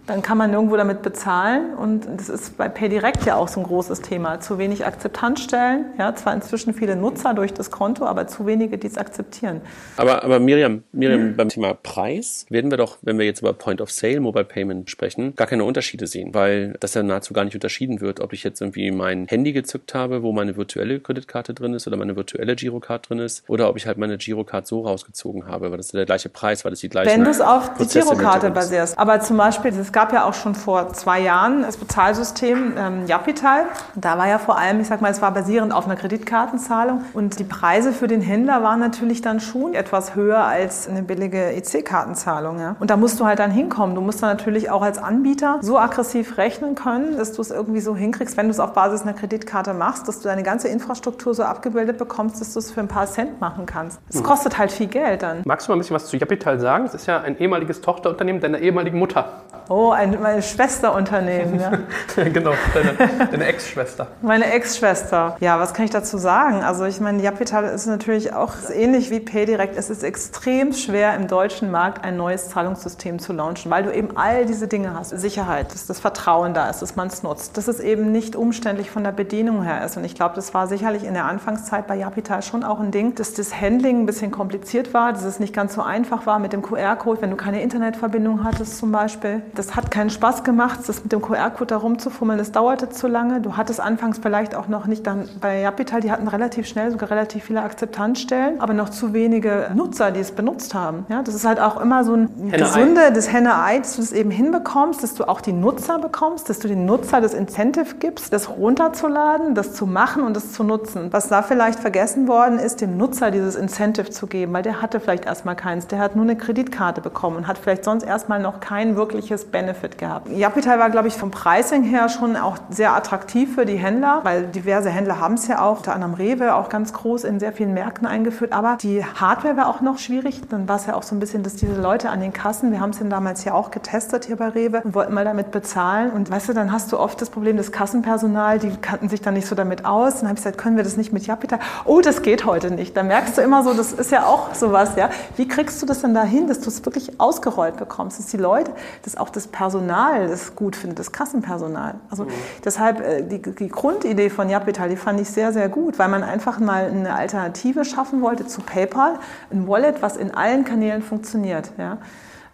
Dann kann man nirgendwo damit bezahlen und das ist bei PayDirect ja auch so ein großes Thema. Zu wenig Akzeptanzstellen, ja, zwar inzwischen viele Nutzer durch das Konto, aber zu wenige, die es akzeptieren. Aber, aber Miriam, Miriam beim Thema Preis werden wir doch, wenn wir jetzt über Point of Sale Mobile Payment sprechen, gar keine Unterschiede sehen, weil das ja nahezu gar nicht unterschieden wird, ob ich jetzt irgendwie mein Handy gezückt habe, wo meine virtuelle Kreditkarte drin ist oder meine virtuelle Girocard drin ist oder ob ich halt meine Girocard so rausgezogen habe, weil das ist ja der gleiche Preis, weil das die gleichen Wenn du es auf die Girokarte basierst. Aber zum Beispiel, es gab ja auch schon vor zwei Jahren das Bezahlsystem ähm, Japital. Da war ja vor allem, ich sag mal, es war basierend auf einer Kreditkartenzahlung. Und die Preise für den Händler waren natürlich dann schon etwas höher als eine billige EC-Kartenzahlung. Ja? Und da musst du halt dann hinkommen. Du musst dann natürlich auch als Anbieter so aggressiv rechnen können, dass du es irgendwie so hinkriegst, wenn du es auf Basis einer Kreditkarte machst, dass du deine ganze Infrastruktur so abgebildet bekommst, dass du es für ein paar Cent machen kannst. Es kostet halt viel Geld dann. Magst du mal ein bisschen was zu Japital sagen? Es ist ja ein ehemaliges Tochterunternehmen deiner ehemaligen Mutter. Oh, ein, mein Schwesterunternehmen. Ja. genau, deine, deine Ex-Schwester. Meine Ex-Schwester. Ja, was kann ich dazu sagen? Also ich meine, Japital ist natürlich auch ähnlich wie PayDirect. Es ist extrem schwer im deutschen Markt ein neues Zahlungssystem zu launchen, weil du eben all diese Dinge hast. Sicherheit, dass das Vertrauen da ist, dass man es nutzt, dass es eben nicht umständlich von der Bedienung her ist. Und ich glaube, das war sicherlich in der Anfangszeit bei Japital schon auch ein Ding, dass das Handling ein bisschen kompliziert war, dass es nicht ganz so einfach war mit dem QR-Code, wenn du keine Internetverbindung hattest zum Beispiel. Das hat keinen Spaß gemacht, das mit dem QR-Code da rumzufummeln, das dauerte zu lange. Du hattest anfangs vielleicht auch noch nicht dann bei Japital, die hatten relativ schnell sogar relativ viele Akzeptanzstellen, aber noch zu wenige Nutzer, die es benutzt haben. Ja, das ist halt auch immer so ein Henne-Ei. gesunde, das Henne-Ei, dass du das eben hinbekommst, dass du auch die Nutzer bekommst, dass du den Nutzer das Incentive gibst, das runterzuladen, das zu machen und das zu nutzen. Was da vielleicht vergessen worden ist, dem Nutzer dieses Incentive zu geben, weil der hatte vielleicht erstmal keins, der hat nur eine Kreditkarte bekommen und hat vielleicht sonst erstmal noch kein wirkliches Benefit gehabt. Japital war, glaube ich, vom Pricing her schon auch sehr attraktiv für die Händler, weil diverse Händler haben es ja auch, unter anderem Rewe auch ganz groß in sehr vielen Märkten eingeführt, aber die Hardware war auch noch schwierig. Dann war es ja auch so ein bisschen, dass diese Leute an den Kassen, wir haben es ja damals ja auch getestet hier bei Rewe und wollten mal damit bezahlen und weißt du, dann hast du oft das Problem, das Kassenpersonal, die kannten sich dann nicht so damit aus. Dann habe ich gesagt, können wir das nicht mit Japital? Oh, das geht heute nicht. Da merkst du immer so, das ist ja auch sowas, ja. Wie kriegst du das denn dahin, dass du es wirklich ausgerollt bekommst, dass die Leute, dass auch das Personal das gut findet, das Kassenpersonal. Also deshalb äh, die, die Grundidee von Japital, die fand ich sehr, sehr gut, weil man einfach mal eine Alternative schaffen wollte zu PayPal, ein Wallet, was in allen Kanälen funktioniert, ja.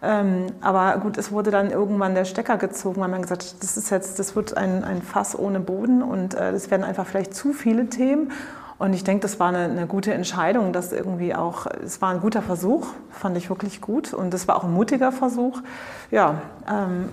Ähm, aber gut, es wurde dann irgendwann der Stecker gezogen, weil man gesagt hat, das ist jetzt, das wird ein, ein Fass ohne Boden und äh, das werden einfach vielleicht zu viele Themen. Und ich denke, das war eine, eine, gute Entscheidung, das irgendwie auch, es war ein guter Versuch, fand ich wirklich gut. Und es war auch ein mutiger Versuch. Ja, ähm,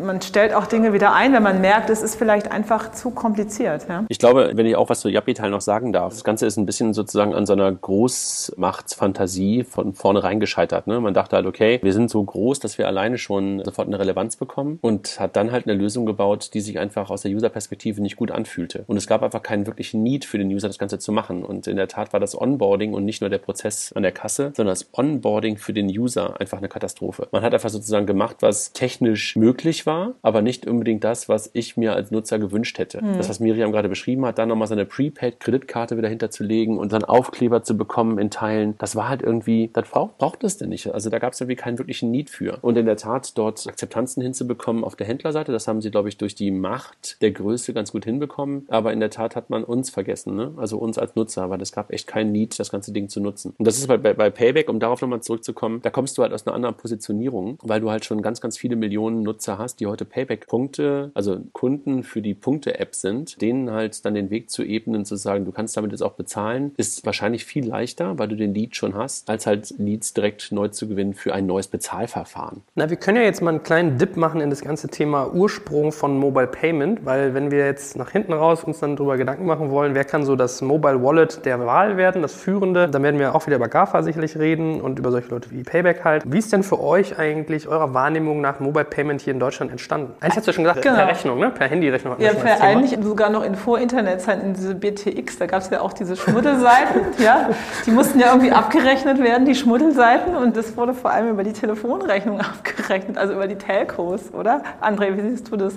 man stellt auch Dinge wieder ein, wenn man merkt, es ist vielleicht einfach zu kompliziert. Ja? Ich glaube, wenn ich auch was zu Japital noch sagen darf, das Ganze ist ein bisschen sozusagen an so einer Großmachtsfantasie von vornherein gescheitert. Ne? Man dachte halt, okay, wir sind so groß, dass wir alleine schon sofort eine Relevanz bekommen und hat dann halt eine Lösung gebaut, die sich einfach aus der User-Perspektive nicht gut anfühlte. Und es gab einfach keinen wirklichen Need für den User, das Ganze zu machen. Und in der Tat war das Onboarding und nicht nur der Prozess an der Kasse, sondern das Onboarding für den User einfach eine Katastrophe. Man hat einfach sozusagen gemacht, was technisch möglich war, aber nicht unbedingt das, was ich mir als Nutzer gewünscht hätte. Mhm. Das, was Miriam gerade beschrieben hat, dann nochmal seine Prepaid-Kreditkarte wieder hinterzulegen und dann Aufkleber zu bekommen in Teilen, das war halt irgendwie, das braucht, braucht es denn nicht. Also da gab es irgendwie keinen wirklichen Need für. Und in der Tat dort Akzeptanzen hinzubekommen auf der Händlerseite, das haben sie, glaube ich, durch die Macht der Größe ganz gut hinbekommen. Aber in der Tat hat man uns vergessen, ne? also uns als Nutzer, weil es gab echt keinen Need, das ganze Ding zu nutzen. Und das ist bei, bei Payback, um darauf nochmal zurückzukommen, da kommst du halt aus einer anderen Positionierung, weil du halt schon ganz, ganz viele Millionen Nutzer hast, die heute Payback-Punkte, also Kunden für die Punkte-App sind, denen halt dann den Weg zu ebnen, zu sagen, du kannst damit jetzt auch bezahlen, ist wahrscheinlich viel leichter, weil du den Lead schon hast, als halt Leads direkt neu zu gewinnen für ein neues Bezahlverfahren. Na, wir können ja jetzt mal einen kleinen Dip machen in das ganze Thema Ursprung von Mobile Payment, weil wenn wir jetzt nach hinten raus uns dann darüber Gedanken machen wollen, wer kann so das Mobile Wallet der Wahl werden, das führende, dann werden wir auch wieder über GAFA sicherlich reden und über solche Leute wie Payback halt. Wie ist denn für euch eigentlich eurer Wahrnehmung nach Mobile Payment hier in Deutschland entstanden? Eigentlich hast du ja schon gesagt, genau. per Rechnung, ne? per Handyrechnung. Ja, per eigentlich sogar noch in Vor-Internet-Zeiten, diese BTX, da gab es ja auch diese Schmuddelseiten, ja, die mussten ja irgendwie abgerechnet werden, die Schmuddelseiten und das wurde vor allem über die Telefonrechnung abgerechnet, also über die Telcos, oder? André, wie siehst du das?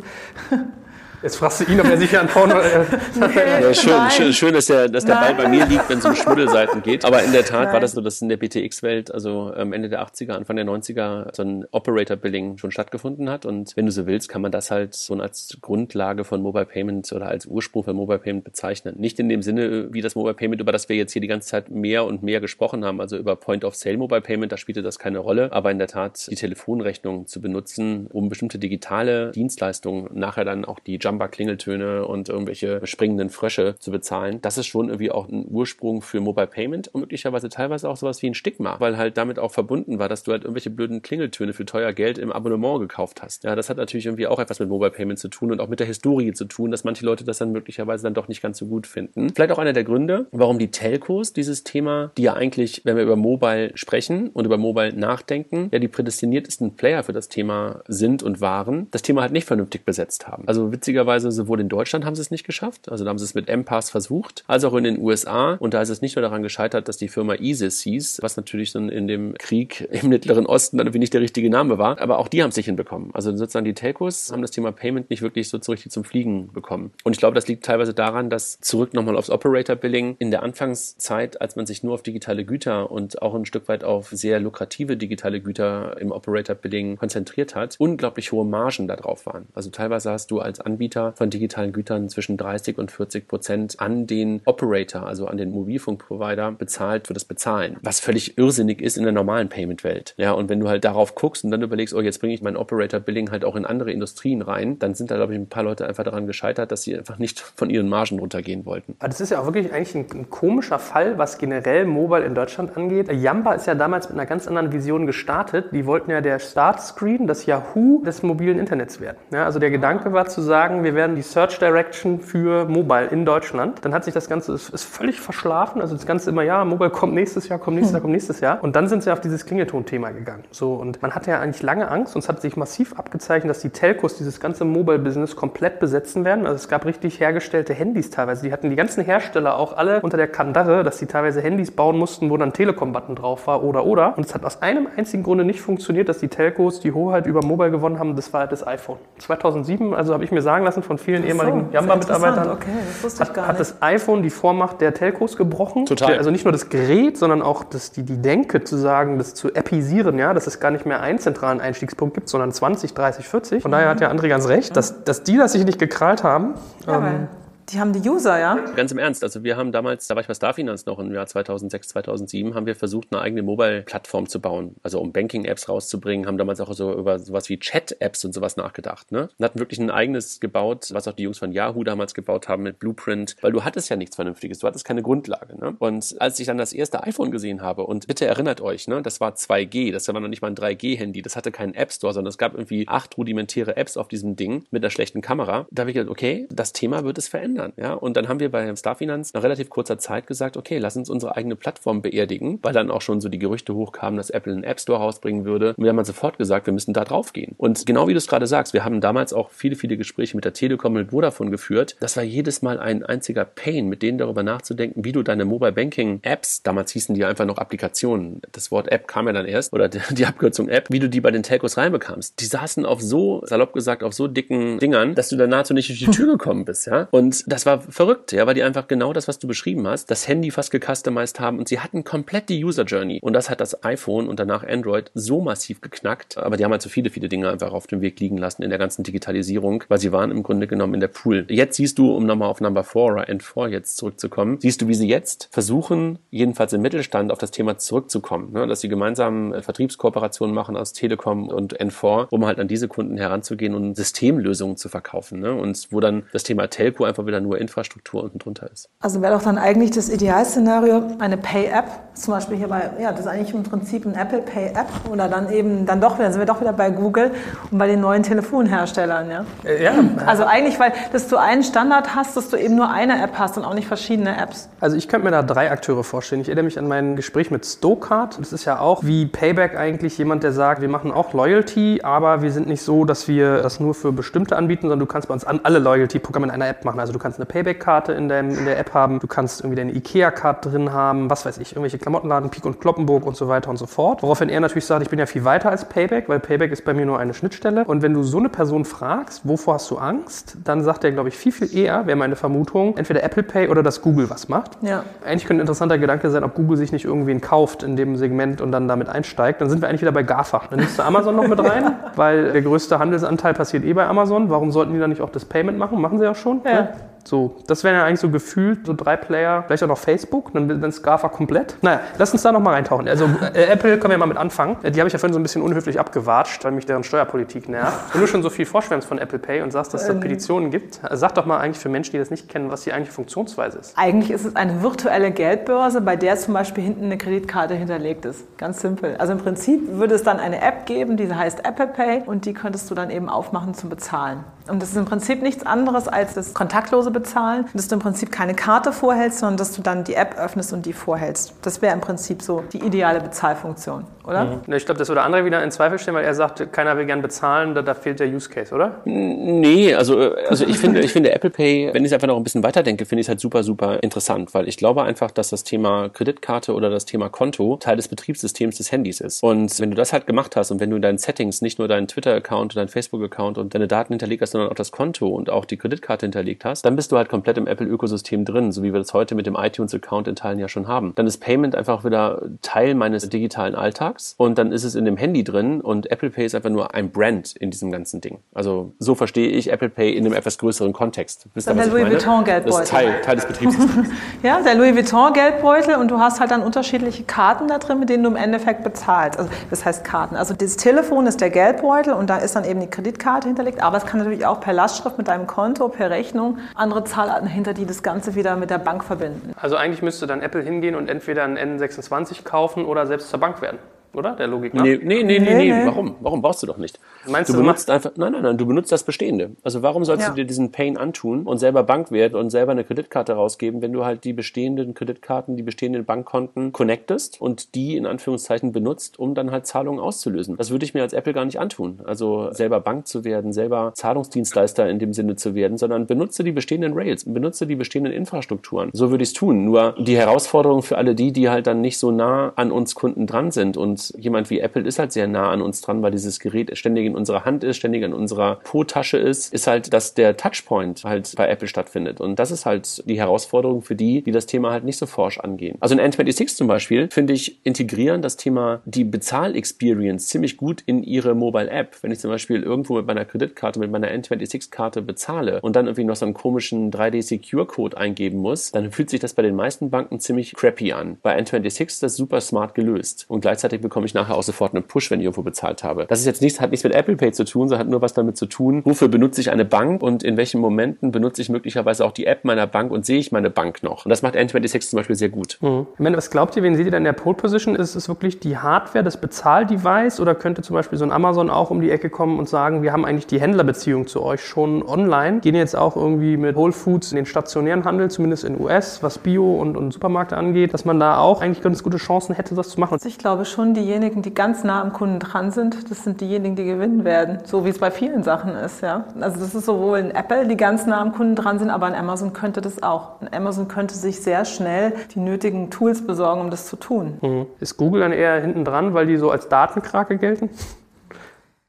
Jetzt fragst du ihn, ob er sich an Porno. Äh, nee, ja, schön, schön, schön, dass der, dass der Ball bei mir liegt, wenn es um Schmuddelseiten geht. Aber in der Tat Nein. war das so, dass in der BTX-Welt, also ähm, Ende der 80er, Anfang der 90er, so ein Operator-Billing schon stattgefunden hat. Und wenn du so willst, kann man das halt so als Grundlage von Mobile Payment oder als Ursprung von Mobile Payment bezeichnen. Nicht in dem Sinne, wie das Mobile Payment, über das wir jetzt hier die ganze Zeit mehr und mehr gesprochen haben, also über Point-of-Sale Mobile Payment, da spielte das keine Rolle. Aber in der Tat, die Telefonrechnung zu benutzen, um bestimmte digitale Dienstleistungen, nachher dann auch die Jumper-Klingeltöne und irgendwelche springenden Frösche zu bezahlen. Das ist schon irgendwie auch ein Ursprung für Mobile Payment und möglicherweise teilweise auch sowas wie ein Stigma, weil halt damit auch verbunden war, dass du halt irgendwelche blöden Klingeltöne für teuer Geld im Abonnement gekauft hast. Ja, das hat natürlich irgendwie auch etwas mit Mobile Payment zu tun und auch mit der Historie zu tun, dass manche Leute das dann möglicherweise dann doch nicht ganz so gut finden. Vielleicht auch einer der Gründe, warum die Telcos dieses Thema, die ja eigentlich, wenn wir über Mobile sprechen und über Mobile nachdenken, ja die prädestiniertesten Player für das Thema sind und waren, das Thema halt nicht vernünftig besetzt haben. Also witzigerweise sowohl in Deutschland haben sie es nicht geschafft, also da haben sie es mit M-Pass versucht, als auch in den USA. Und da ist es nicht nur daran gescheitert, dass die Firma ISIS hieß, was natürlich dann in dem Krieg im Mittleren Osten dann irgendwie nicht der richtige Name war, aber auch die haben es nicht hinbekommen. Also sozusagen die Telcos haben das Thema Payment nicht wirklich so richtig zum Fliegen bekommen. Und ich glaube, das liegt teilweise daran, dass zurück nochmal aufs Operator Billing in der Anfangszeit, als man sich nur auf digitale Güter und auch ein Stück weit auf sehr lukrative digitale Güter im Operator Billing konzentriert hat, unglaublich hohe Margen da drauf waren. Also teilweise hast du als Anbieter von digitalen Gütern zwischen 30 und 40 Prozent an den Operator, also an den Mobilfunkprovider, bezahlt für das Bezahlen. Was völlig irrsinnig ist in der normalen Payment-Welt. Ja, und wenn du halt darauf guckst und dann überlegst, oh, jetzt bringe ich mein Operator-Billing halt auch in andere Industrien rein, dann sind da, glaube ich, ein paar Leute einfach daran gescheitert, dass sie einfach nicht von ihren Margen runtergehen wollten. Aber das ist ja auch wirklich eigentlich ein, ein komischer Fall, was generell Mobile in Deutschland angeht. Yamba ist ja damals mit einer ganz anderen Vision gestartet. Die wollten ja der Startscreen, das Yahoo des mobilen Internets werden. Ja, also der Gedanke war zu sagen, wir werden die Search Direction für Mobile in Deutschland. Dann hat sich das Ganze ist, ist völlig verschlafen. Also das Ganze immer, ja, Mobile kommt nächstes Jahr, kommt nächstes Jahr, kommt nächstes Jahr. Und dann sind sie auf dieses Klingelton-Thema gegangen. So, und man hatte ja eigentlich lange Angst und es hat sich massiv abgezeichnet, dass die Telcos dieses ganze Mobile-Business komplett besetzen werden. Also es gab richtig hergestellte Handys teilweise. Die hatten die ganzen Hersteller auch alle unter der Kandare, dass sie teilweise Handys bauen mussten, wo dann Telekom-Button drauf war oder oder. Und es hat aus einem einzigen Grunde nicht funktioniert, dass die Telcos die Hoheit über Mobile gewonnen haben. Das war halt das iPhone. 2007, also habe ich mir sagen lassen von vielen ehemaligen Jamba-Mitarbeitern, okay, das wusste ich hat, gar hat das iPhone die Vormacht der Telcos gebrochen. Total. Also nicht nur das Gerät, sondern auch das, die, die Denke zu sagen, das zu appisieren, ja, dass es gar nicht mehr einen zentralen Einstiegspunkt gibt, sondern 20, 30, 40. Von daher hat ja André ganz recht, dass, dass die das sich nicht gekrallt haben. Ja, ähm, Die haben die User, ja? Ganz im Ernst. Also wir haben damals, da war ich bei Starfinance noch im Jahr 2006, 2007, haben wir versucht, eine eigene Mobile-Plattform zu bauen. Also um Banking-Apps rauszubringen, haben damals auch so über sowas wie Chat-Apps und sowas nachgedacht. Ne? Und hatten wirklich ein eigenes gebaut, was auch die Jungs von Yahoo damals gebaut haben mit Blueprint, weil du hattest ja nichts Vernünftiges, du hattest keine Grundlage. Ne? Und als ich dann das erste iPhone gesehen habe, und bitte erinnert euch, ne, das war 2G, das war noch nicht mal ein 3G-Handy, das hatte keinen App Store, sondern es gab irgendwie acht rudimentäre Apps auf diesem Ding mit einer schlechten Kamera. Da habe ich gedacht, okay, das Thema wird es verändern. Ja? Und dann haben wir bei Starfinance nach relativ kurzer Zeit gesagt, okay, lass uns unsere eigene Plattform beerdigen, weil dann auch schon so die Gerüchte hochkamen, dass Apple einen App Store rausbringen würde. Und wir haben dann sofort gesagt, wir müssen da drauf gehen. Und genau wie du es gerade sagst, wir haben damals auch viele, viele Gespräche mit der Telekom mit Vodafone geführt. Das war jedes Mal ein einziger Pain, mit denen darüber nachzudenken, wie du deine Mobile Banking Apps, damals hießen die einfach noch Applikationen, das Wort App kam ja dann erst, oder die Abkürzung App, wie du die bei den Telcos reinbekamst. Die saßen auf so, salopp gesagt, auf so dicken Dingern, dass du da nahezu nicht durch die Tür gekommen bist, ja. Und das war verrückt, ja, weil die einfach genau das, was du beschrieben hast, das Handy fast gecustomized haben und sie hatten komplett die User Journey. Und das hat das iPhone und danach Android so massiv geknackt. Aber die haben halt so viele, viele Dinge einfach auf dem Weg liegen lassen in der ganzen Digitalisierung, weil sie waren im Grunde genommen in der Pool. Jetzt siehst du, um nochmal auf Number 4 oder N4 jetzt zurückzukommen, siehst du, wie sie jetzt versuchen, jedenfalls im Mittelstand auf das Thema zurückzukommen, ne? dass sie gemeinsam Vertriebskooperationen machen aus Telekom und N4, um halt an diese Kunden heranzugehen und Systemlösungen zu verkaufen. Ne? Und wo dann das Thema Telco einfach wieder nur Infrastruktur unten drunter ist. Also wäre doch dann eigentlich das Idealszenario eine Pay-App, zum Beispiel hier bei, ja, das ist eigentlich im Prinzip ein Apple Pay-App oder dann eben, dann doch wieder, sind wir doch wieder bei Google und bei den neuen Telefonherstellern, ja? Äh, ja. Also eigentlich, weil, dass du einen Standard hast, dass du eben nur eine App hast und auch nicht verschiedene Apps. Also ich könnte mir da drei Akteure vorstellen. Ich erinnere mich an mein Gespräch mit Stokart. Das ist ja auch wie Payback eigentlich jemand, der sagt, wir machen auch Loyalty, aber wir sind nicht so, dass wir das nur für bestimmte anbieten, sondern du kannst bei uns alle Loyalty-Programme in einer App machen. Also du kannst eine Payback-Karte in, in der App haben, du kannst irgendwie deine IKEA-Card drin haben, was weiß ich, irgendwelche Klamottenladen, Pik und Kloppenburg und so weiter und so fort. Woraufhin er natürlich sagt, ich bin ja viel weiter als Payback, weil Payback ist bei mir nur eine Schnittstelle. Und wenn du so eine Person fragst, wovor hast du Angst, dann sagt er, glaube ich, viel, viel eher, wäre meine Vermutung, entweder Apple Pay oder dass Google was macht. Ja. Eigentlich könnte ein interessanter Gedanke sein, ob Google sich nicht irgendwen kauft in dem Segment und dann damit einsteigt. Dann sind wir eigentlich wieder bei GAFA. Dann nimmst du Amazon noch mit rein, weil der größte Handelsanteil passiert eh bei Amazon. Warum sollten die dann nicht auch das Payment machen? Machen sie ja schon. Ja. Ne? So, das wären ja eigentlich so gefühlt so drei Player, vielleicht auch noch Facebook, dann, dann ist GAFA komplett. Naja, lass uns da noch mal reintauchen. Also äh, Apple können wir mal mit anfangen. Äh, Die habe ich ja vorhin so ein bisschen unhöflich abgewatscht, weil mich deren Steuerpolitik nervt. Wenn du schon so viel vorschwärmst von Apple Pay und sagst, dass es da Petitionen gibt, äh, sag doch mal eigentlich für Menschen, die das nicht kennen, was die eigentliche Funktionsweise ist. Eigentlich ist es eine virtuelle Geldbörse, bei der zum Beispiel hinten eine Kreditkarte hinterlegt ist. Ganz simpel. Also im Prinzip würde es dann eine App geben, die heißt Apple Pay und die könntest du dann eben aufmachen zum Bezahlen. Und das ist im Prinzip nichts anderes als das kontaktlose Bezahlen, dass du im Prinzip keine Karte vorhältst, sondern dass du dann die App öffnest und die vorhältst. Das wäre im Prinzip so die ideale Bezahlfunktion, oder? Mhm. Ich glaube, das würde andere wieder in Zweifel stellen, weil er sagt, keiner will gern bezahlen, da, da fehlt der Use Case, oder? Nee, also, äh, also ich finde, ich finde Apple Pay, wenn ich es einfach noch ein bisschen weiterdenke, finde ich es halt super, super interessant, weil ich glaube einfach, dass das Thema Kreditkarte oder das Thema Konto Teil des Betriebssystems des Handys ist. Und wenn du das halt gemacht hast und wenn du in deinen Settings nicht nur deinen Twitter-Account und deinen Facebook-Account und deine Daten hinterlegt hast, sondern auch das Konto und auch die Kreditkarte hinterlegt hast, dann bist du halt komplett im Apple-Ökosystem drin, so wie wir das heute mit dem iTunes-Account in Teilen ja schon haben. Dann ist Payment einfach wieder Teil meines digitalen Alltags und dann ist es in dem Handy drin und Apple Pay ist einfach nur ein Brand in diesem ganzen Ding. Also so verstehe ich Apple Pay in einem etwas größeren Kontext. Wisst ihr, was Louis? Vuitton-Geldbeutel. Das ist Teil, Teil des Betriebssystems. Ja, der Louis Vuitton-Geldbeutel und du hast halt dann unterschiedliche Karten da drin, mit denen du im Endeffekt bezahlst. Also das heißt Karten. Also das Telefon ist der Geldbeutel und da ist dann eben die Kreditkarte hinterlegt, aber es kann natürlich auch per Lastschrift mit deinem Konto, per Rechnung andere Zahlarten hinter, die das Ganze wieder mit der Bank verbinden. Also eigentlich müsste dann Apple hingehen und entweder ein N26 kaufen oder selbst zur Bank werden, oder? Der Logik nach. Nee, nee, nee, nee, Nee. Warum? Warum brauchst du doch nicht? Meinst du du, benutzt einfach, nein, nein, nein, du benutzt das Bestehende. Also warum sollst Ja. du dir diesen Pain antun und selber Bank werden und selber eine Kreditkarte rausgeben, wenn du halt die bestehenden Kreditkarten, die bestehenden Bankkonten connectest und die in Anführungszeichen benutzt, um dann halt Zahlungen auszulösen? Das würde ich mir als Apple gar nicht antun. Also selber Bank zu werden, selber Zahlungsdienstleister in dem Sinne zu werden, sondern benutze die bestehenden Rails, benutze die bestehenden Infrastrukturen. So würde ich es tun. Nur die Herausforderung für alle die, die halt dann nicht so nah an uns Kunden dran sind und Jemand wie Apple ist halt sehr nah an uns dran, weil dieses Gerät ständig in unserer Hand ist, ständig in unserer Po-Tasche ist, ist halt, dass der Touchpoint halt bei Apple stattfindet. Und das ist halt die Herausforderung für die, die das Thema halt nicht so forsch angehen. Also in N26 zum Beispiel, finde ich, integrieren das Thema die Bezahl-Experience ziemlich gut in ihre Mobile-App. Wenn ich zum Beispiel irgendwo mit meiner Kreditkarte, mit meiner N26-Karte bezahle und dann irgendwie noch so einen komischen 3D-Secure-Code eingeben muss, dann fühlt sich das bei den meisten Banken ziemlich crappy an. Bei N26 ist das super smart gelöst. Und gleichzeitig bekomme ich nachher auch sofort einen Push, wenn ich irgendwo bezahlt habe. Das ist jetzt nichts, hat nichts mit Apple Pay zu tun, sondern hat nur was damit zu tun, wofür benutze ich eine Bank und in welchen Momenten benutze ich möglicherweise auch die App meiner Bank und sehe ich meine Bank noch. Und das macht N26 zum Beispiel sehr gut. Mhm. Meine, was glaubt ihr, wen seht ihr da in der Pole Position? Ist es wirklich die Hardware, das Bezahldevice oder könnte zum Beispiel so ein Amazon auch um die Ecke kommen und sagen, wir haben eigentlich die Händlerbeziehung zu euch schon online, gehen jetzt auch irgendwie mit Whole Foods in den stationären Handel, zumindest in US, was Bio und, und Supermärkte angeht, dass man da auch eigentlich ganz gute Chancen hätte, das zu machen. Also ich glaube schon, diejenigen, die ganz nah am Kunden dran sind, das sind diejenigen, die gewinnen werden, so wie es bei vielen Sachen ist. Ja? Also das ist sowohl in Apple, die ganz nah am Kunden dran sind, aber in Amazon könnte das auch. Und Amazon könnte sich sehr schnell die nötigen Tools besorgen, um das zu tun. Mhm. Ist Google dann eher hinten dran, weil die so als Datenkrake gelten?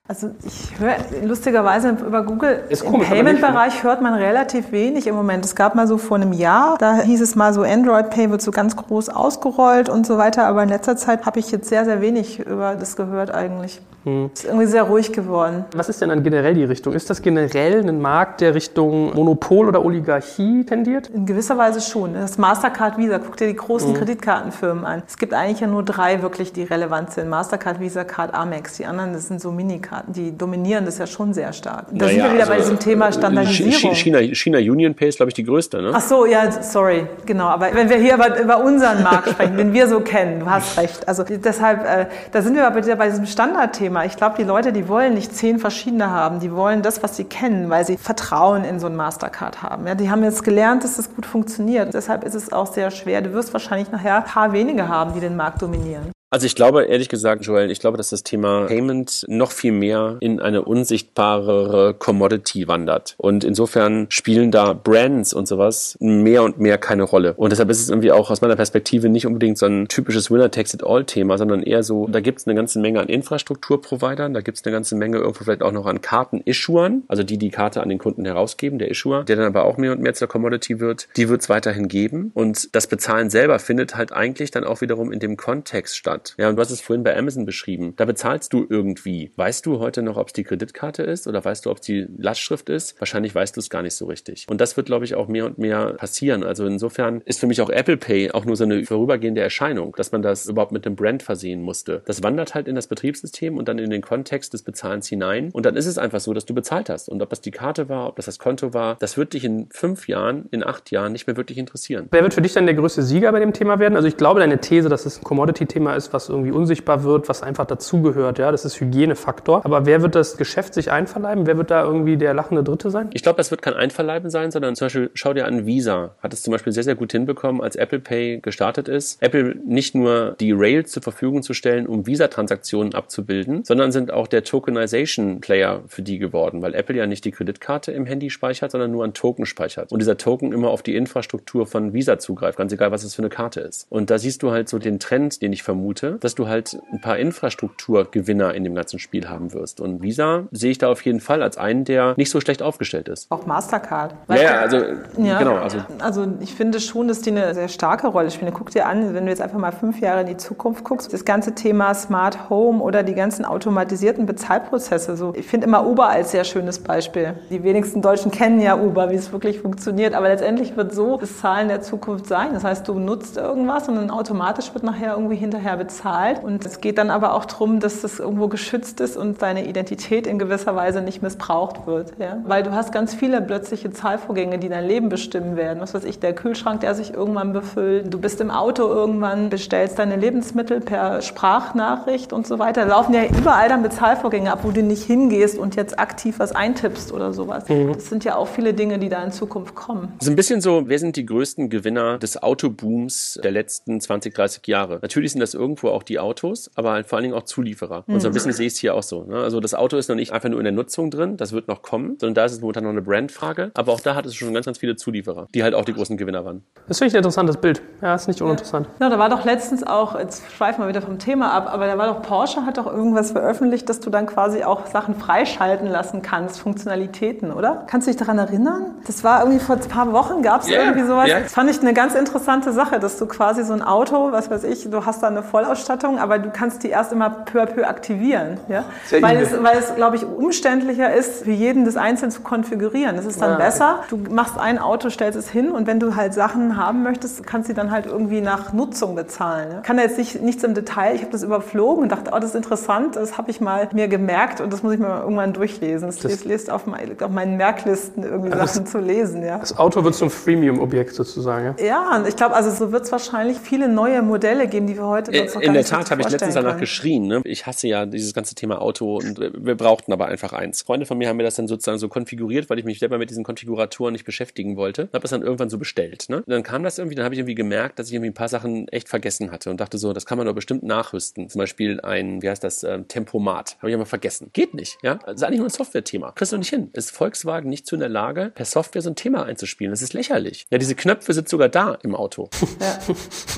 Also ich höre lustigerweise über Google Ist im aber Payment-Bereich hört man relativ wenig im Moment. Es gab mal so vor einem Jahr, da hieß es mal so, Android Pay wird so ganz groß ausgerollt und so weiter. Aber in letzter Zeit habe ich jetzt sehr, sehr wenig über das gehört eigentlich. Hm. Ist irgendwie sehr ruhig geworden. Was ist denn dann generell die Richtung? Ist das generell ein Markt, der Richtung Monopol oder Oligarchie tendiert? In gewisser Weise schon. Das Mastercard, Visa, guck dir die großen Mhm. Kreditkartenfirmen an. Es gibt eigentlich ja nur drei wirklich, die relevant sind. Mastercard, Visa, Card, Amex. Die anderen, das sind so Minikarten. Die dominieren das ja schon sehr stark. Da sind wir wieder bei diesem Thema Standardisierung. also, China, China Union Pay ist, glaube ich, die größte, ne? Ach so, ja, sorry, genau. Aber wenn wir hier über, über unseren Markt sprechen, den wir so kennen, du hast recht. Also deshalb, äh, da sind wir aber wieder bei diesem Standardthema. Ich glaube, die Leute, die wollen nicht zehn verschiedene haben. Die wollen das, was sie kennen, weil sie Vertrauen in so ein Mastercard haben. Ja, die haben jetzt gelernt, dass das gut funktioniert. Deshalb ist es auch sehr schwer. Du wirst wahrscheinlich nachher ein paar wenige haben, die den Markt dominieren. Also ich glaube, ehrlich gesagt, Joel, ich glaube, dass das Thema Payment noch viel mehr in eine unsichtbarere Commodity wandert. Und insofern spielen da Brands und sowas mehr und mehr keine Rolle. Und deshalb ist es irgendwie auch aus meiner Perspektive nicht unbedingt so ein typisches Winner-Takes-it-all-Thema, sondern eher so, da gibt es eine ganze Menge an Infrastrukturprovidern, da gibt es eine ganze Menge irgendwo vielleicht auch noch an Karten-Issuern, also die die Karte an den Kunden herausgeben, der Issuer, der dann aber auch mehr und mehr zur Commodity wird, die wird es weiterhin geben. Und das Bezahlen selber findet halt eigentlich dann auch wiederum in dem Kontext statt. Ja, und du hast es vorhin bei Amazon beschrieben. Da bezahlst du irgendwie. Weißt du heute noch, ob es die Kreditkarte ist oder weißt du, ob es die Lastschrift ist? Wahrscheinlich weißt du es gar nicht so richtig. Und das wird, glaube ich, auch mehr und mehr passieren. Also insofern ist für mich auch Apple Pay auch nur so eine vorübergehende Erscheinung, dass man das überhaupt mit dem Brand versehen musste. Das wandert halt in das Betriebssystem und dann in den Kontext des Bezahlens hinein. Und dann ist es einfach so, dass du bezahlt hast. Und ob das die Karte war, ob das das Konto war, das wird dich in fünf Jahren, in acht Jahren nicht mehr wirklich interessieren. Wer wird für dich dann der größte Sieger bei dem Thema werden? Also ich glaube, deine These, dass es ein Commodity-Thema ist, was irgendwie unsichtbar wird, was einfach dazugehört, ja, das ist Hygienefaktor. Aber wer wird das Geschäft sich einverleiben? Wer wird da irgendwie der lachende Dritte sein? Ich glaube, das wird kein Einverleiben sein, sondern zum Beispiel, schau dir an, Visa hat es zum Beispiel sehr, sehr gut hinbekommen, als Apple Pay gestartet ist, Apple nicht nur die Rails zur Verfügung zu stellen, um Visa-Transaktionen abzubilden, sondern sind auch der Tokenization-Player für die geworden, weil Apple ja nicht die Kreditkarte im Handy speichert, sondern nur ein Token speichert. Und dieser Token immer auf die Infrastruktur von Visa zugreift, ganz egal, was es für eine Karte ist. Und da siehst du halt so den Trend, den ich vermute, dass du halt ein paar Infrastrukturgewinner in dem ganzen Spiel haben wirst. Und Visa sehe ich da auf jeden Fall als einen, der nicht so schlecht aufgestellt ist. Auch Mastercard. Ja, ja, also Ja, genau, also also ich finde schon, dass die eine sehr starke Rolle spielen. Guck dir an, wenn du jetzt einfach mal fünf Jahre in die Zukunft guckst, das ganze Thema Smart Home oder die ganzen automatisierten Bezahlprozesse. So, ich finde immer Uber als sehr schönes Beispiel. Die wenigsten Deutschen kennen ja Uber, wie es wirklich funktioniert. Aber letztendlich wird so das Zahlen der Zukunft sein. Das heißt, du nutzt irgendwas und dann automatisch wird nachher irgendwie hinterher bezahlt. Und es geht dann aber auch darum, dass das irgendwo geschützt ist und deine Identität in gewisser Weise nicht missbraucht wird. Ja? Weil du hast ganz viele plötzliche Zahlvorgänge, die dein Leben bestimmen werden. Was weiß ich, der Kühlschrank, der sich irgendwann befüllt. Du bist im Auto irgendwann, bestellst deine Lebensmittel per Sprachnachricht und so weiter. Da laufen ja überall dann Bezahlvorgänge ab, wo du nicht hingehst und jetzt aktiv was eintippst oder sowas. Das sind ja auch viele Dinge, die da in Zukunft kommen. So ein bisschen so, wer sind die größten Gewinner des Autobooms der letzten 20, 30 Jahre? Natürlich sind das irgendwo irgendwo auch die Autos, aber halt vor allen Dingen auch Zulieferer. Und so ein bisschen sehe ich es hier auch so. Ne? Also das Auto ist noch nicht einfach nur in der Nutzung drin, das wird noch kommen, sondern da ist es momentan noch eine Brandfrage. Aber auch da hat es schon ganz, ganz viele Zulieferer, die halt auch die großen Gewinner waren. Das finde ich ein interessantes Bild. Ja, ist nicht uninteressant. Ja, da war doch letztens auch, jetzt schweifen wir wieder vom Thema ab, aber da war doch Porsche hat doch irgendwas veröffentlicht, dass du dann quasi auch Sachen freischalten lassen kannst, Funktionalitäten, oder? Kannst du dich daran erinnern? Das war irgendwie vor ein paar Wochen, gab es Ja, irgendwie sowas. ja. Das fand ich eine ganz interessante Sache, dass du quasi so ein Auto, was weiß ich, du hast da eine Vollausstattung, aber du kannst die erst immer peu à peu aktivieren. Ja? Sehr Weil, es, weil es, glaube ich, umständlicher ist, für jeden das einzeln zu konfigurieren. Das ist dann Ah, okay. besser. Du machst ein Auto, stellst es hin und wenn du halt Sachen haben möchtest, kannst du sie dann halt irgendwie nach Nutzung bezahlen. Ja? Kann da jetzt nicht, nichts im Detail. Ich habe das überflogen und dachte, oh, das ist interessant. Das habe ich mal mir gemerkt und das muss ich mir mal irgendwann durchlesen. Das, Das- lest auf, mein, auf meinen Merklisten irgendwie das- Sachen zu lesen. Ja. Das Auto wird zum Freemium-Objekt sozusagen. Ja? Ja, und ich glaube, also so wird es wahrscheinlich viele neue Modelle geben, die wir heute uns noch In der Tat habe ich letztens danach geschrien. Ne? Ich hasse ja dieses ganze Thema Auto und wir brauchten aber einfach eins. Freunde von mir haben mir das dann sozusagen so konfiguriert, weil ich mich selber mit diesen Konfiguratoren nicht beschäftigen wollte. Habe das dann irgendwann so bestellt. Ne? Dann kam das irgendwie, dann habe ich irgendwie gemerkt, dass ich irgendwie ein paar Sachen echt vergessen hatte und dachte so, das kann man doch bestimmt nachrüsten. Zum Beispiel ein, wie heißt das, ähm, Tempomat. Habe ich aber vergessen. Geht nicht. Ja, das ist eigentlich nur ein Software-Thema. Kriegst du nicht hin. Ist Volkswagen nicht zu in der Lage, per Software so ein Thema einzuspielen? Das ist lächerlich. Ja, diese Knöpfe sind sogar da im Auto. Ja.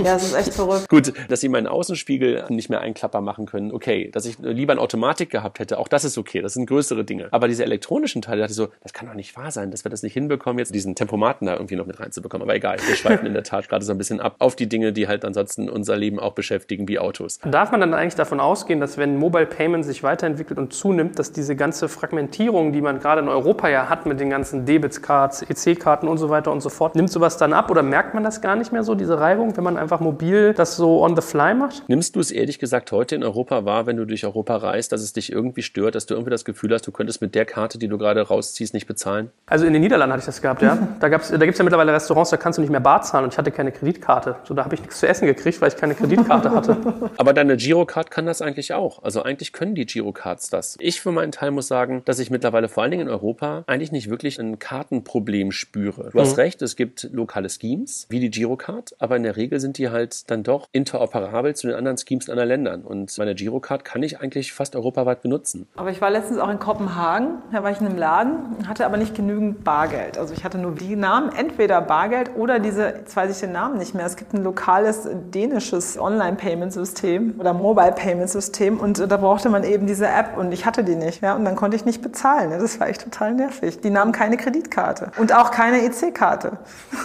ja, das ist echt verrückt. Gut, dass sie meinen Außenspiegel nicht mehr einklapper machen können, okay. Dass ich lieber eine Automatik gehabt hätte, auch das ist okay. Das sind größere Dinge. Aber diese elektronischen Teile, dachte ich so, das kann doch nicht wahr sein, dass wir das nicht hinbekommen, jetzt diesen Tempomaten da irgendwie noch mit reinzubekommen. Aber egal, wir schweifen in der Tat gerade so ein bisschen ab auf die Dinge, die halt ansonsten unser Leben auch beschäftigen, wie Autos. Darf man dann eigentlich davon ausgehen, dass wenn Mobile Payment sich weiterentwickelt und zunimmt, dass diese ganze Fragmentierung, die man gerade in Europa ja hat mit den ganzen Debitscards, EC-Karten und so weiter und so fort, nimmt sowas dann ab oder merkt man das gar nicht mehr so, diese Reibung, wenn man einfach mobil das so on the fly macht? Nimmst du es ehrlich gesagt heute in Europa wahr, wenn du durch Europa reist, dass es dich irgendwie stört, dass du irgendwie das Gefühl hast, du könntest mit der Karte, die du gerade rausziehst, nicht bezahlen? Also in den Niederlanden hatte ich das gehabt, ja. Da, gab's, da gibt es ja mittlerweile Restaurants, da kannst du nicht mehr Bar zahlen und ich hatte keine Kreditkarte. So, da habe ich nichts zu essen gekriegt, weil ich keine Kreditkarte hatte. Aber deine Girocard kann das eigentlich auch. Also eigentlich können die Girocards das. Ich für meinen Teil muss sagen, dass ich mittlerweile vor allen Dingen in Europa eigentlich nicht wirklich ein Kartenproblem spüre. Du hast recht, es gibt lokale Schemes wie die Girocard, aber in der Regel sind die halt dann doch interoperabel zu den anderen Schemes in anderen Ländern. Und meine Girocard kann ich eigentlich fast europaweit benutzen. Aber ich war letztens auch in Kopenhagen, da war ich in einem Laden, hatte aber nicht genügend Bargeld. Also ich hatte nur die Namen, entweder Bargeld oder diese, jetzt weiß ich den Namen nicht mehr. Es gibt ein lokales dänisches Online-Payment-System oder Mobile-Payment-System und da brauchte man eben diese App und ich hatte die nicht. Ja, und dann konnte ich nicht bezahlen. Das war echt total nervig. Die nahmen keine Kreditkarte und auch keine EC-Karte.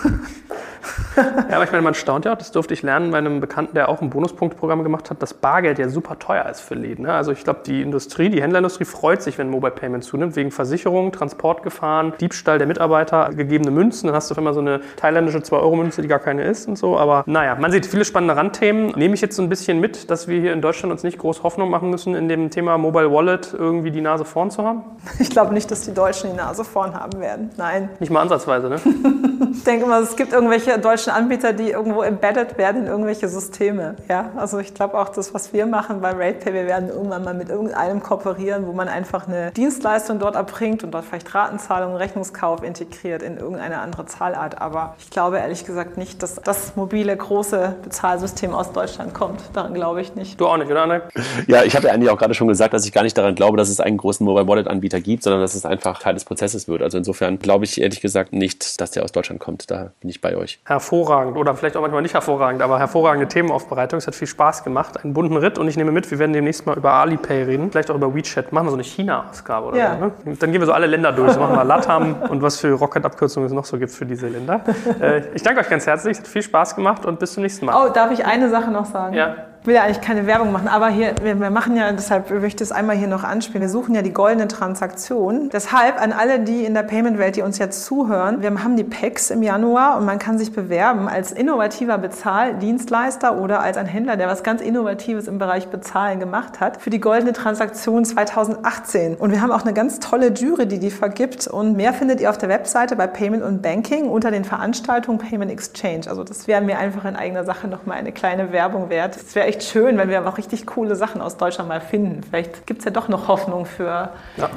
Ja, aber ich meine, man staunt ja auch, das durfte ich lernen bei einem Bekannten, der auch ein Bonuspunktprogramm gemacht hat, dass Bargeld ja super teuer ist für Läden. Ne? Also ich glaube, die Industrie, die Händlerindustrie freut sich, wenn Mobile Payment zunimmt, wegen Versicherungen, Transportgefahren, Diebstahl der Mitarbeiter, gegebene Münzen. Dann hast du auf einmal so eine thailändische 2-Euro-Münze, die gar keine ist und so. Aber naja, man sieht viele spannende Randthemen. Nehme ich jetzt so ein bisschen mit, dass wir hier in Deutschland uns nicht groß Hoffnung machen müssen, in dem Thema Mobile Wallet irgendwie die Nase vorn zu haben? Ich glaube nicht, dass die Deutschen die Nase vorn haben werden. Nein. Nicht mal ansatzweise, ne? Ich denke immer, es gibt irgendwelche deutschen Anbieter, die irgendwo embedded werden in irgendwelche Systeme. Ja, also ich glaube auch das, was wir machen bei RatePay, wir werden irgendwann mal mit irgendeinem kooperieren, wo man einfach eine Dienstleistung dort erbringt und dort vielleicht Ratenzahlung, Rechnungskauf integriert in irgendeine andere Zahlart. Aber ich glaube ehrlich gesagt nicht, dass das mobile große Bezahlsystem aus Deutschland kommt. Daran glaube ich nicht. Du auch nicht, oder? Anne? Ja, ich habe ja eigentlich auch gerade schon gesagt, dass ich gar nicht daran glaube, dass es einen großen Mobile Wallet Anbieter gibt, sondern dass es einfach Teil des Prozesses wird. Also insofern glaube ich ehrlich gesagt nicht, dass der aus Deutschland kommt. Da bin ich bei euch. Hervorragend oder vielleicht auch manchmal nicht hervorragend, aber hervorragende Themenaufbereitung. Es hat viel Spaß gemacht, einen bunten Ritt und ich nehme mit, wir werden demnächst mal über Alipay reden, vielleicht auch über WeChat. Machen wir so eine China-Ausgabe oder Ja. so. Ne? Dann gehen wir so alle Länder durch. So machen wir Latam und was für Rocket-Abkürzungen es noch so gibt für diese Länder. Äh, ich danke euch ganz herzlich, es hat viel Spaß gemacht und bis zum nächsten Mal. Oh, darf ich eine Sache noch sagen? Ja. Will ja eigentlich keine Werbung machen, aber hier, wir, wir machen ja, deshalb möchte ich es einmal hier noch anspielen. Wir suchen ja die goldene Transaktion. Deshalb an alle, die in der Payment-Welt, die uns jetzt zuhören, wir haben die PEX im Januar und man kann sich bewerben als innovativer Bezahldienstleister oder als ein Händler, der was ganz Innovatives im Bereich Bezahlen gemacht hat, für die goldene Transaktion 2018. Und wir haben auch eine ganz tolle Jury, die die vergibt. Und mehr findet ihr auf der Webseite bei Payment und Banking unter den Veranstaltungen Payment Exchange. Also das wäre mir einfach in eigener Sache nochmal eine kleine Werbung wert. Es wäre echt schön, wenn wir auch richtig coole Sachen aus Deutschland mal finden. Vielleicht gibt es ja doch noch Hoffnung für... Ja.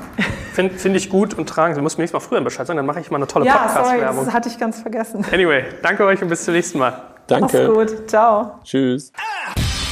Finde find ich gut und tragen. Sie müssen mir nächstes Mal früher Bescheid sagen, dann mache ich mal eine tolle Ja, sorry, Podcast-Werbung. das hatte ich ganz vergessen. Anyway, danke euch und bis zum nächsten Mal. Danke. Mach's gut. Ciao. Tschüss. Ah!